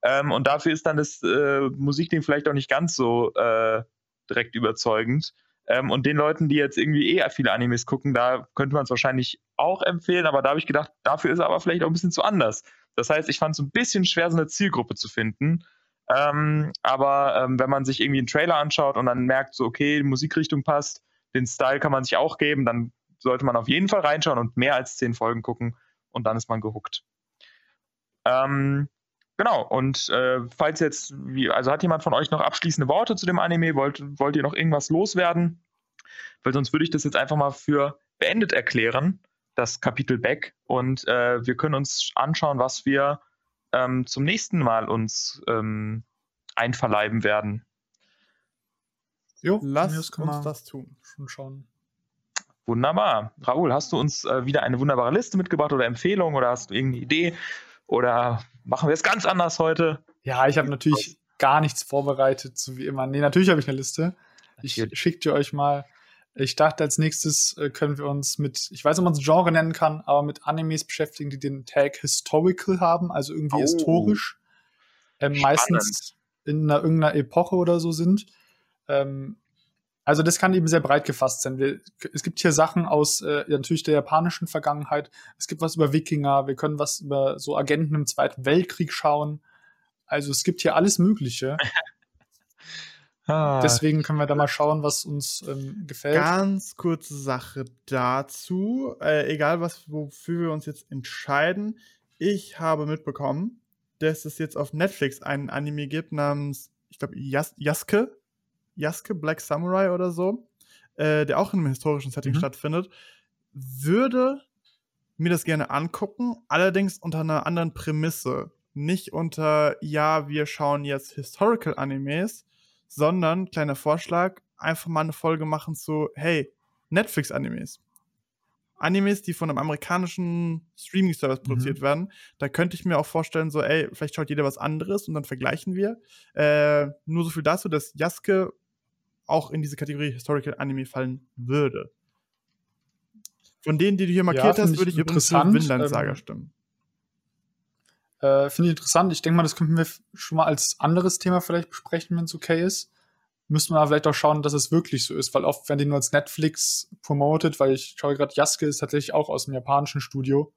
Ähm, und dafür ist dann das äh, Musikding vielleicht auch nicht ganz so äh, direkt überzeugend. Ähm, und den Leuten, die jetzt irgendwie eh viele Animes gucken, da könnte man es wahrscheinlich auch empfehlen, aber da habe ich gedacht, dafür ist er aber vielleicht auch ein bisschen zu anders. Das heißt, ich fand es ein bisschen schwer, so eine Zielgruppe zu finden. Ähm, aber ähm, wenn man sich irgendwie einen Trailer anschaut und dann merkt, so, okay, die Musikrichtung passt, den Style kann man sich auch geben, dann sollte man auf jeden Fall reinschauen und mehr als zehn Folgen gucken und dann ist man gehuckt. Ähm, genau, und äh, falls jetzt, wie, also hat jemand von euch noch abschließende Worte zu dem Anime? Wollt, wollt ihr noch irgendwas loswerden? Weil sonst würde ich das jetzt einfach mal für beendet erklären, das Kapitel Back. Und äh, wir können uns anschauen, was wir ähm, zum nächsten Mal uns ähm, einverleiben werden. Jo, lass uns das tun. Schon schauen. Wunderbar. Raoul, hast du uns äh, wieder eine wunderbare Liste mitgebracht oder Empfehlung oder hast du irgendeine Idee? Oder machen wir es ganz anders heute? Ja, ich habe natürlich gar nichts vorbereitet, so wie immer. Nee, natürlich habe ich eine Liste. Ich schicke dir euch mal ich dachte, als nächstes äh, können wir uns mit, ich weiß nicht, ob man es Genre nennen kann, aber mit Animes beschäftigen, die den Tag Historical haben, also irgendwie oh. historisch. Ähm, meistens in einer, irgendeiner Epoche oder so sind. Ähm, also das kann eben sehr breit gefasst sein. Wir, es gibt hier Sachen aus äh, natürlich der japanischen Vergangenheit. Es gibt was über Wikinger. Wir können was über so Agenten im Zweiten Weltkrieg schauen. Also es gibt hier alles Mögliche. Ah. Deswegen können wir da mal schauen, was uns ähm, gefällt. Ganz kurze Sache dazu. Äh, egal, was, wofür wir uns jetzt entscheiden. Ich habe mitbekommen, dass es jetzt auf Netflix einen Anime gibt namens, ich glaube, Yas Yasuke. Yasuke Black Samurai oder so. Äh, der auch in einem historischen Setting mhm. stattfindet. Würde mir das gerne angucken, allerdings unter einer anderen Prämisse. Nicht unter, ja, wir schauen jetzt Historical Animes, sondern, kleiner Vorschlag, einfach mal eine Folge machen zu, hey, Netflix-Animes. Animes, die von einem amerikanischen Streaming-Service mhm. produziert mhm. werden. Da könnte ich mir auch vorstellen, so, ey, vielleicht schaut jeder was anderes und dann vergleichen wir. Äh, nur so viel dazu, dass Jaske auch in diese Kategorie Historical Anime fallen würde. Von denen, die du hier markiert ja, hast, würde ich übrigens für Vinland Saga ähm, stimmen. Äh, Finde ich interessant. Ich denke mal, das könnten wir schon mal als anderes Thema vielleicht besprechen, wenn es okay ist. Müssen wir aber vielleicht auch schauen, dass es wirklich so ist, weil oft werden die nur als Netflix promoted, weil ich schaue gerade, Yasuke ist tatsächlich auch aus dem japanischen Studio.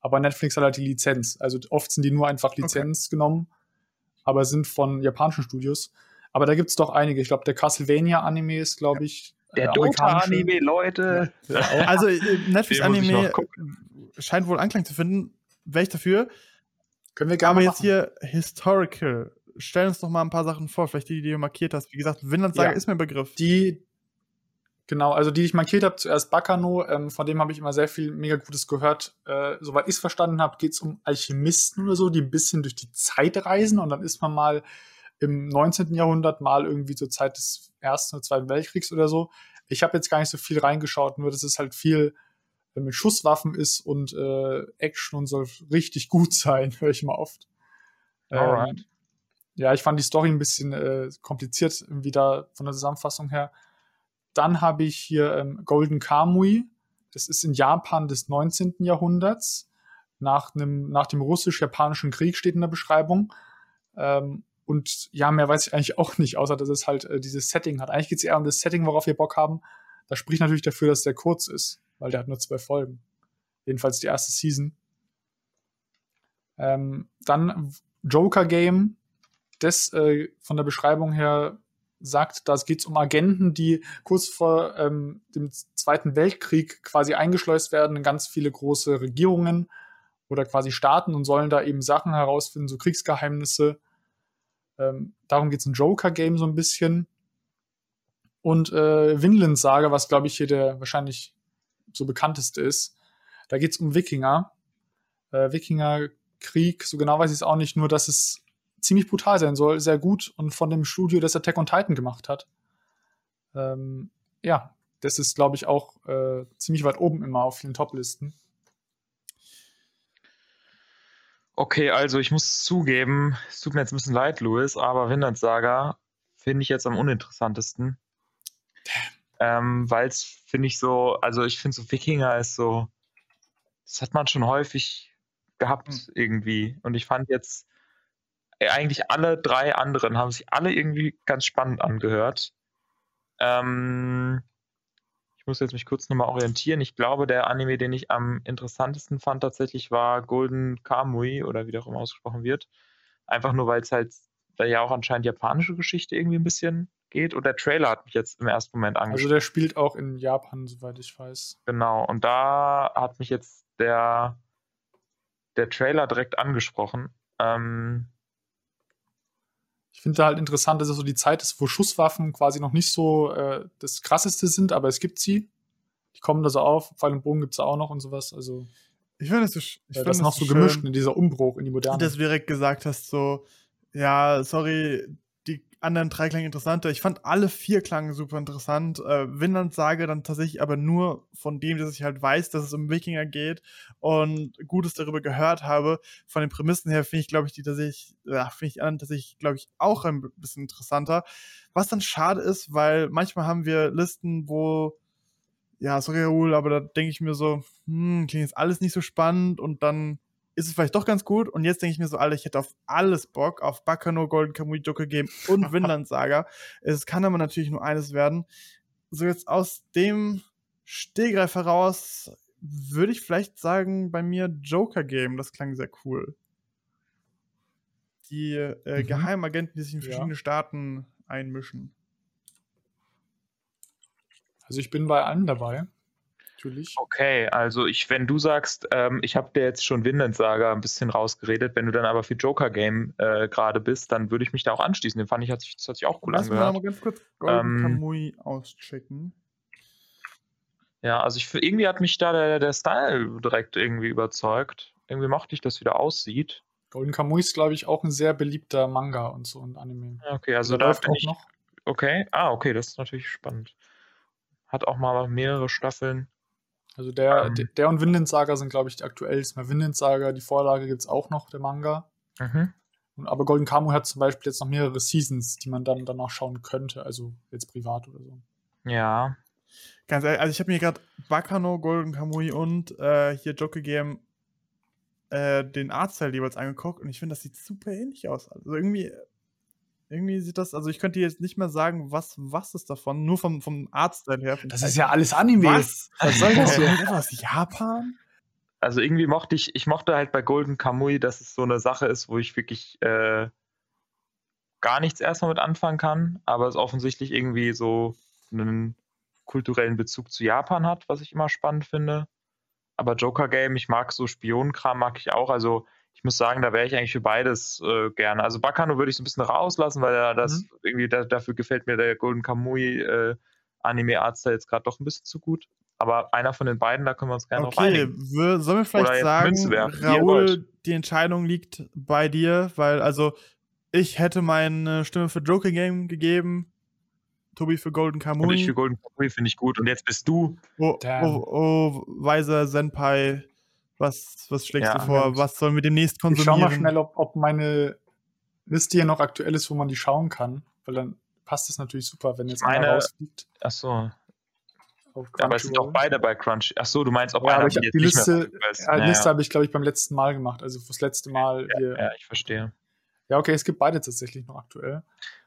Aber Netflix hat halt die Lizenz. Also oft sind die nur einfach Lizenz okay. genommen, aber sind von japanischen Studios. Aber da gibt es doch einige. Ich glaube, der Castlevania-Anime ist, glaube ich. Der äh, Dota-Anime, Leute. Ja. also äh, Netflix-Anime scheint wohl Anklang zu finden. Wäre ich dafür. Können wir gerne Aber jetzt hier Historical. Stell uns doch mal ein paar Sachen vor, vielleicht die, die du markiert hast. Wie gesagt, Vinland Saga ja. ist mir ein Begriff. Die, genau, also die ich markiert habe, zuerst Bakano, ähm, von dem habe ich immer sehr viel mega Gutes gehört. Äh, soweit ich es verstanden habe, geht es um Alchemisten oder so, die ein bisschen durch die Zeit reisen und dann ist man mal im 19. Jahrhundert, mal irgendwie zur Zeit des Ersten oder Zweiten Weltkriegs oder so. Ich habe jetzt gar nicht so viel reingeschaut, nur das ist halt viel mit Schusswaffen ist und äh, Action und soll richtig gut sein, höre ich mal oft. Alright. Ähm, ja, ich fand die Story ein bisschen äh, kompliziert, wieder von der Zusammenfassung her. Dann habe ich hier ähm, Golden Kamui. Das ist in Japan des 19. Jahrhunderts. Nach, einem, nach dem russisch-japanischen Krieg steht in der Beschreibung. Ähm, und ja, mehr weiß ich eigentlich auch nicht, außer dass es halt äh, dieses Setting hat. Eigentlich geht es eher um das Setting, worauf wir Bock haben. Das spricht natürlich dafür, dass der kurz ist, weil der hat nur zwei Folgen. Jedenfalls die erste Season. Ähm, dann Joker Game. Das äh, von der Beschreibung her sagt, da geht es um Agenten, die kurz vor ähm, dem Zweiten Weltkrieg quasi eingeschleust werden in ganz viele große Regierungen oder quasi Staaten und sollen da eben Sachen herausfinden, so Kriegsgeheimnisse. Ähm, darum geht es in Joker-Game so ein bisschen. Und äh, Vinland Saga, was glaube ich hier der wahrscheinlich so bekannteste ist. Da geht es um Wikinger. Äh, Wikinger-Krieg, so genau weiß ich es auch nicht, nur dass es ziemlich brutal sein soll, sehr gut und von dem Studio, das Attack on Titan gemacht hat. Ähm, ja, das ist, glaube ich, auch äh, ziemlich weit oben immer auf vielen Top-Listen. Okay, also ich muss zugeben, es tut mir jetzt ein bisschen leid, Louis, aber Vinland Saga finde ich jetzt am uninteressantesten. Ähm, Weil es, finde ich so, also ich finde so Wikinger ist so, das hat man schon häufig gehabt Mhm. irgendwie. Und ich fand jetzt äh, eigentlich alle drei anderen haben sich alle irgendwie ganz spannend angehört. Ähm, ich muss jetzt mich kurz nochmal orientieren. Ich glaube, der Anime, den ich am interessantesten fand, tatsächlich war Golden Kamui oder wie der auch immer ausgesprochen wird. Einfach nur, weil es halt da ja auch anscheinend japanische Geschichte irgendwie ein bisschen geht. Und der Trailer hat mich jetzt im ersten Moment Also angesprochen. der spielt auch in Japan, soweit ich weiß. Genau, und da hat mich jetzt der, der Trailer direkt angesprochen. Ähm, Ich finde da halt interessant, dass es so die Zeit ist, wo Schusswaffen quasi noch nicht so äh, das krasseste sind, aber es gibt sie. Die kommen da so auf. Pfeil und Bogen gibt es auch noch und sowas. Also Ich finde es so, ich äh, find das noch so schön, gemischt, ne, dieser Umbruch in die Moderne. dass du direkt gesagt hast, so, ja, sorry, anderen drei klangen interessanter. Ich fand alle vier klangen super interessant. Äh, Vinland Sage dann tatsächlich aber nur von dem, dass ich halt weiß, dass es um Wikinger geht und Gutes darüber gehört habe. Von den Prämissen her finde ich, glaube ich, die tatsächlich, ja, finde ich anderen tatsächlich, glaube ich, auch ein bisschen interessanter. Was dann schade ist, weil manchmal haben wir Listen, wo ja, sorry, Raoul, aber da denke ich mir so, hm, klingt jetzt alles nicht so spannend und dann ist es vielleicht doch ganz gut. Und jetzt denke ich mir so, Alter, ich hätte auf alles Bock, auf Bakano, Golden Kamui, Joker Game und Vinland Saga. es kann aber natürlich nur eines werden. So jetzt aus dem Stehgreif heraus würde ich vielleicht sagen, bei mir Joker Game, das klang sehr cool. Die äh, Mhm. Geheimagenten, die sich in Ja. verschiedene Staaten einmischen. also ich bin bei allen dabei. Natürlich. okay, also ich, wenn du sagst, ähm, ich habe dir jetzt schon Vinland Saga ein bisschen rausgeredet, wenn du dann aber für Joker Game äh, gerade bist, dann würde ich mich da auch anschließen. Den fand ich, hat sich, das hat sich auch cool Lass angehört. noch mal ganz kurz Golden Ähm, Kamui auschecken. Ja, also ich, irgendwie hat mich da der, der Style direkt irgendwie überzeugt. Irgendwie mochte ich, dass wieder aussieht. Golden Kamui ist, glaube ich, auch ein sehr beliebter Manga und so und Anime. Okay, also Der da läuft auch ich. noch. Okay, ah, okay, das ist natürlich spannend. Hat auch mal mehrere Staffeln. Also der, Ähm. der, der und Vinland Saga sind, glaube ich, die aktuellsten. Bei Vinland Saga, die Vorlage gibt es auch noch, der Manga. Mhm. Und, aber Golden Kamuy hat zum Beispiel jetzt noch mehrere Seasons, die man dann danach schauen könnte, also jetzt privat oder so. Ja, Ganz ehrlich, also ich habe mir gerade Bakano, Golden Kamui und äh, hier Joker Game äh, den Artstyle jeweils angeguckt und ich finde, das sieht super ähnlich aus. Also irgendwie, irgendwie sieht das, also ich könnte jetzt nicht mehr sagen, was, was ist davon, nur vom, vom Artstyle her. Das ist ja alles Anime. Was? Was soll das? Kommt aus Japan? also irgendwie mochte ich, ich mochte halt bei Golden Kamui, dass es so eine Sache ist, wo ich wirklich äh, gar nichts erstmal mit anfangen kann, aber es offensichtlich irgendwie so einen kulturellen Bezug zu Japan hat, was ich immer spannend finde. Aber Joker Game, ich mag so Spionenkram, mag ich auch. Also ich muss sagen, da wäre ich eigentlich für beides äh, gerne. Also Bakano würde ich so ein bisschen rauslassen, weil er das Mhm. irgendwie da, dafür gefällt mir der Golden Kamui äh, Anime Artstyle jetzt gerade doch ein bisschen zu gut. Aber einer von den beiden, da können wir uns gerne drauf Okay, einigen. wir, sollen wir vielleicht sagen, Raoul, die Entscheidung liegt bei dir, weil also ich hätte meine Stimme für Joker Game gegeben. Tobi für Golden Und ich Kamui. für Golden Kamuy finde ich gut. Und jetzt bist du. Oh, oh, oh, weiser Senpai, was, was schlägst Ja. du vor? Was sollen wir demnächst Ich schau konsumieren? mal schnell, ob, ob meine Liste hier noch aktuell ist, wo man die schauen kann. Weil dann passt es natürlich super, wenn jetzt meine- einer rausfliegt. Achso. Ja, aber es sind Crunchyroll. beide bei Crunch. Achso, du meinst, ob Ja, aber ich die nicht mehr Liste, Ja, Liste ja. habe ich, glaube ich, beim letzten Mal gemacht. Also fürs letzte Mal hier. ja, ich verstehe. Ja, okay, es gibt beide tatsächlich noch aktuell.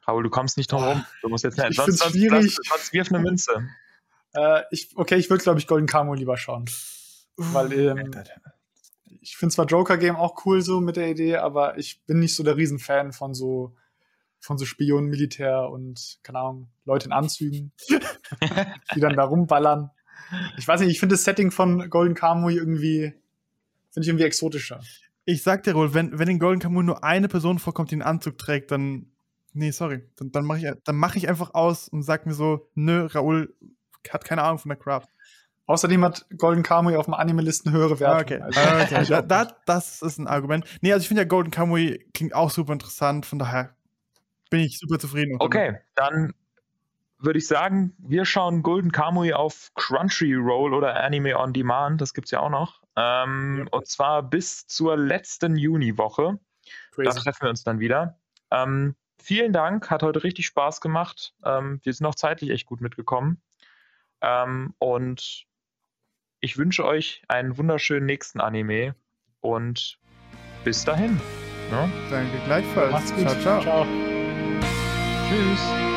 Raoul, du kommst nicht drum rum. Du musst jetzt Ich sonst. Sonst, sonst wirf eine Münze. Äh, ich, okay, ich würde, glaube ich, Golden Camo lieber schauen. Weil ähm, ich finde zwar Joker Game auch cool so mit der Idee, aber ich bin nicht so der Riesenfan von so von so Spionen, Militär und keine Ahnung, Leute in Anzügen, die dann da rumballern. Ich weiß nicht, ich finde das Setting von Golden Kamuy irgendwie finde ich irgendwie exotischer. Ich sag dir wohl, wenn, wenn in Golden Kamuy nur eine Person vorkommt, die einen Anzug trägt, dann. Nee, sorry. Dann, dann mache ich, dann mach ich einfach aus und sag mir so, nö, Raoul hat keine Ahnung von der Craft. Außerdem hat Golden Kamuy auf dem Anime-Listen höhere Ah, Wertung. okay. Also, Ah, okay. Da, da, das ist ein Argument. Nee, also ich finde ja Golden Kamuy klingt auch super interessant, von daher bin ich super zufrieden. Okay, dann würde ich sagen, wir schauen Golden Kamuy auf Crunchyroll oder Anime on Demand. Das gibt es ja auch noch. Ähm, Und zwar bis zur letzten Juniwoche. Da treffen wir uns dann wieder. Ähm, vielen Dank, hat heute richtig Spaß gemacht. Ähm, wir sind auch zeitlich echt gut mitgekommen. Ähm, und ich wünsche euch einen wunderschönen nächsten Anime und bis dahin. Ne? Danke gleichfalls. Macht's gut. Ciao, ciao. ciao. Tschüss.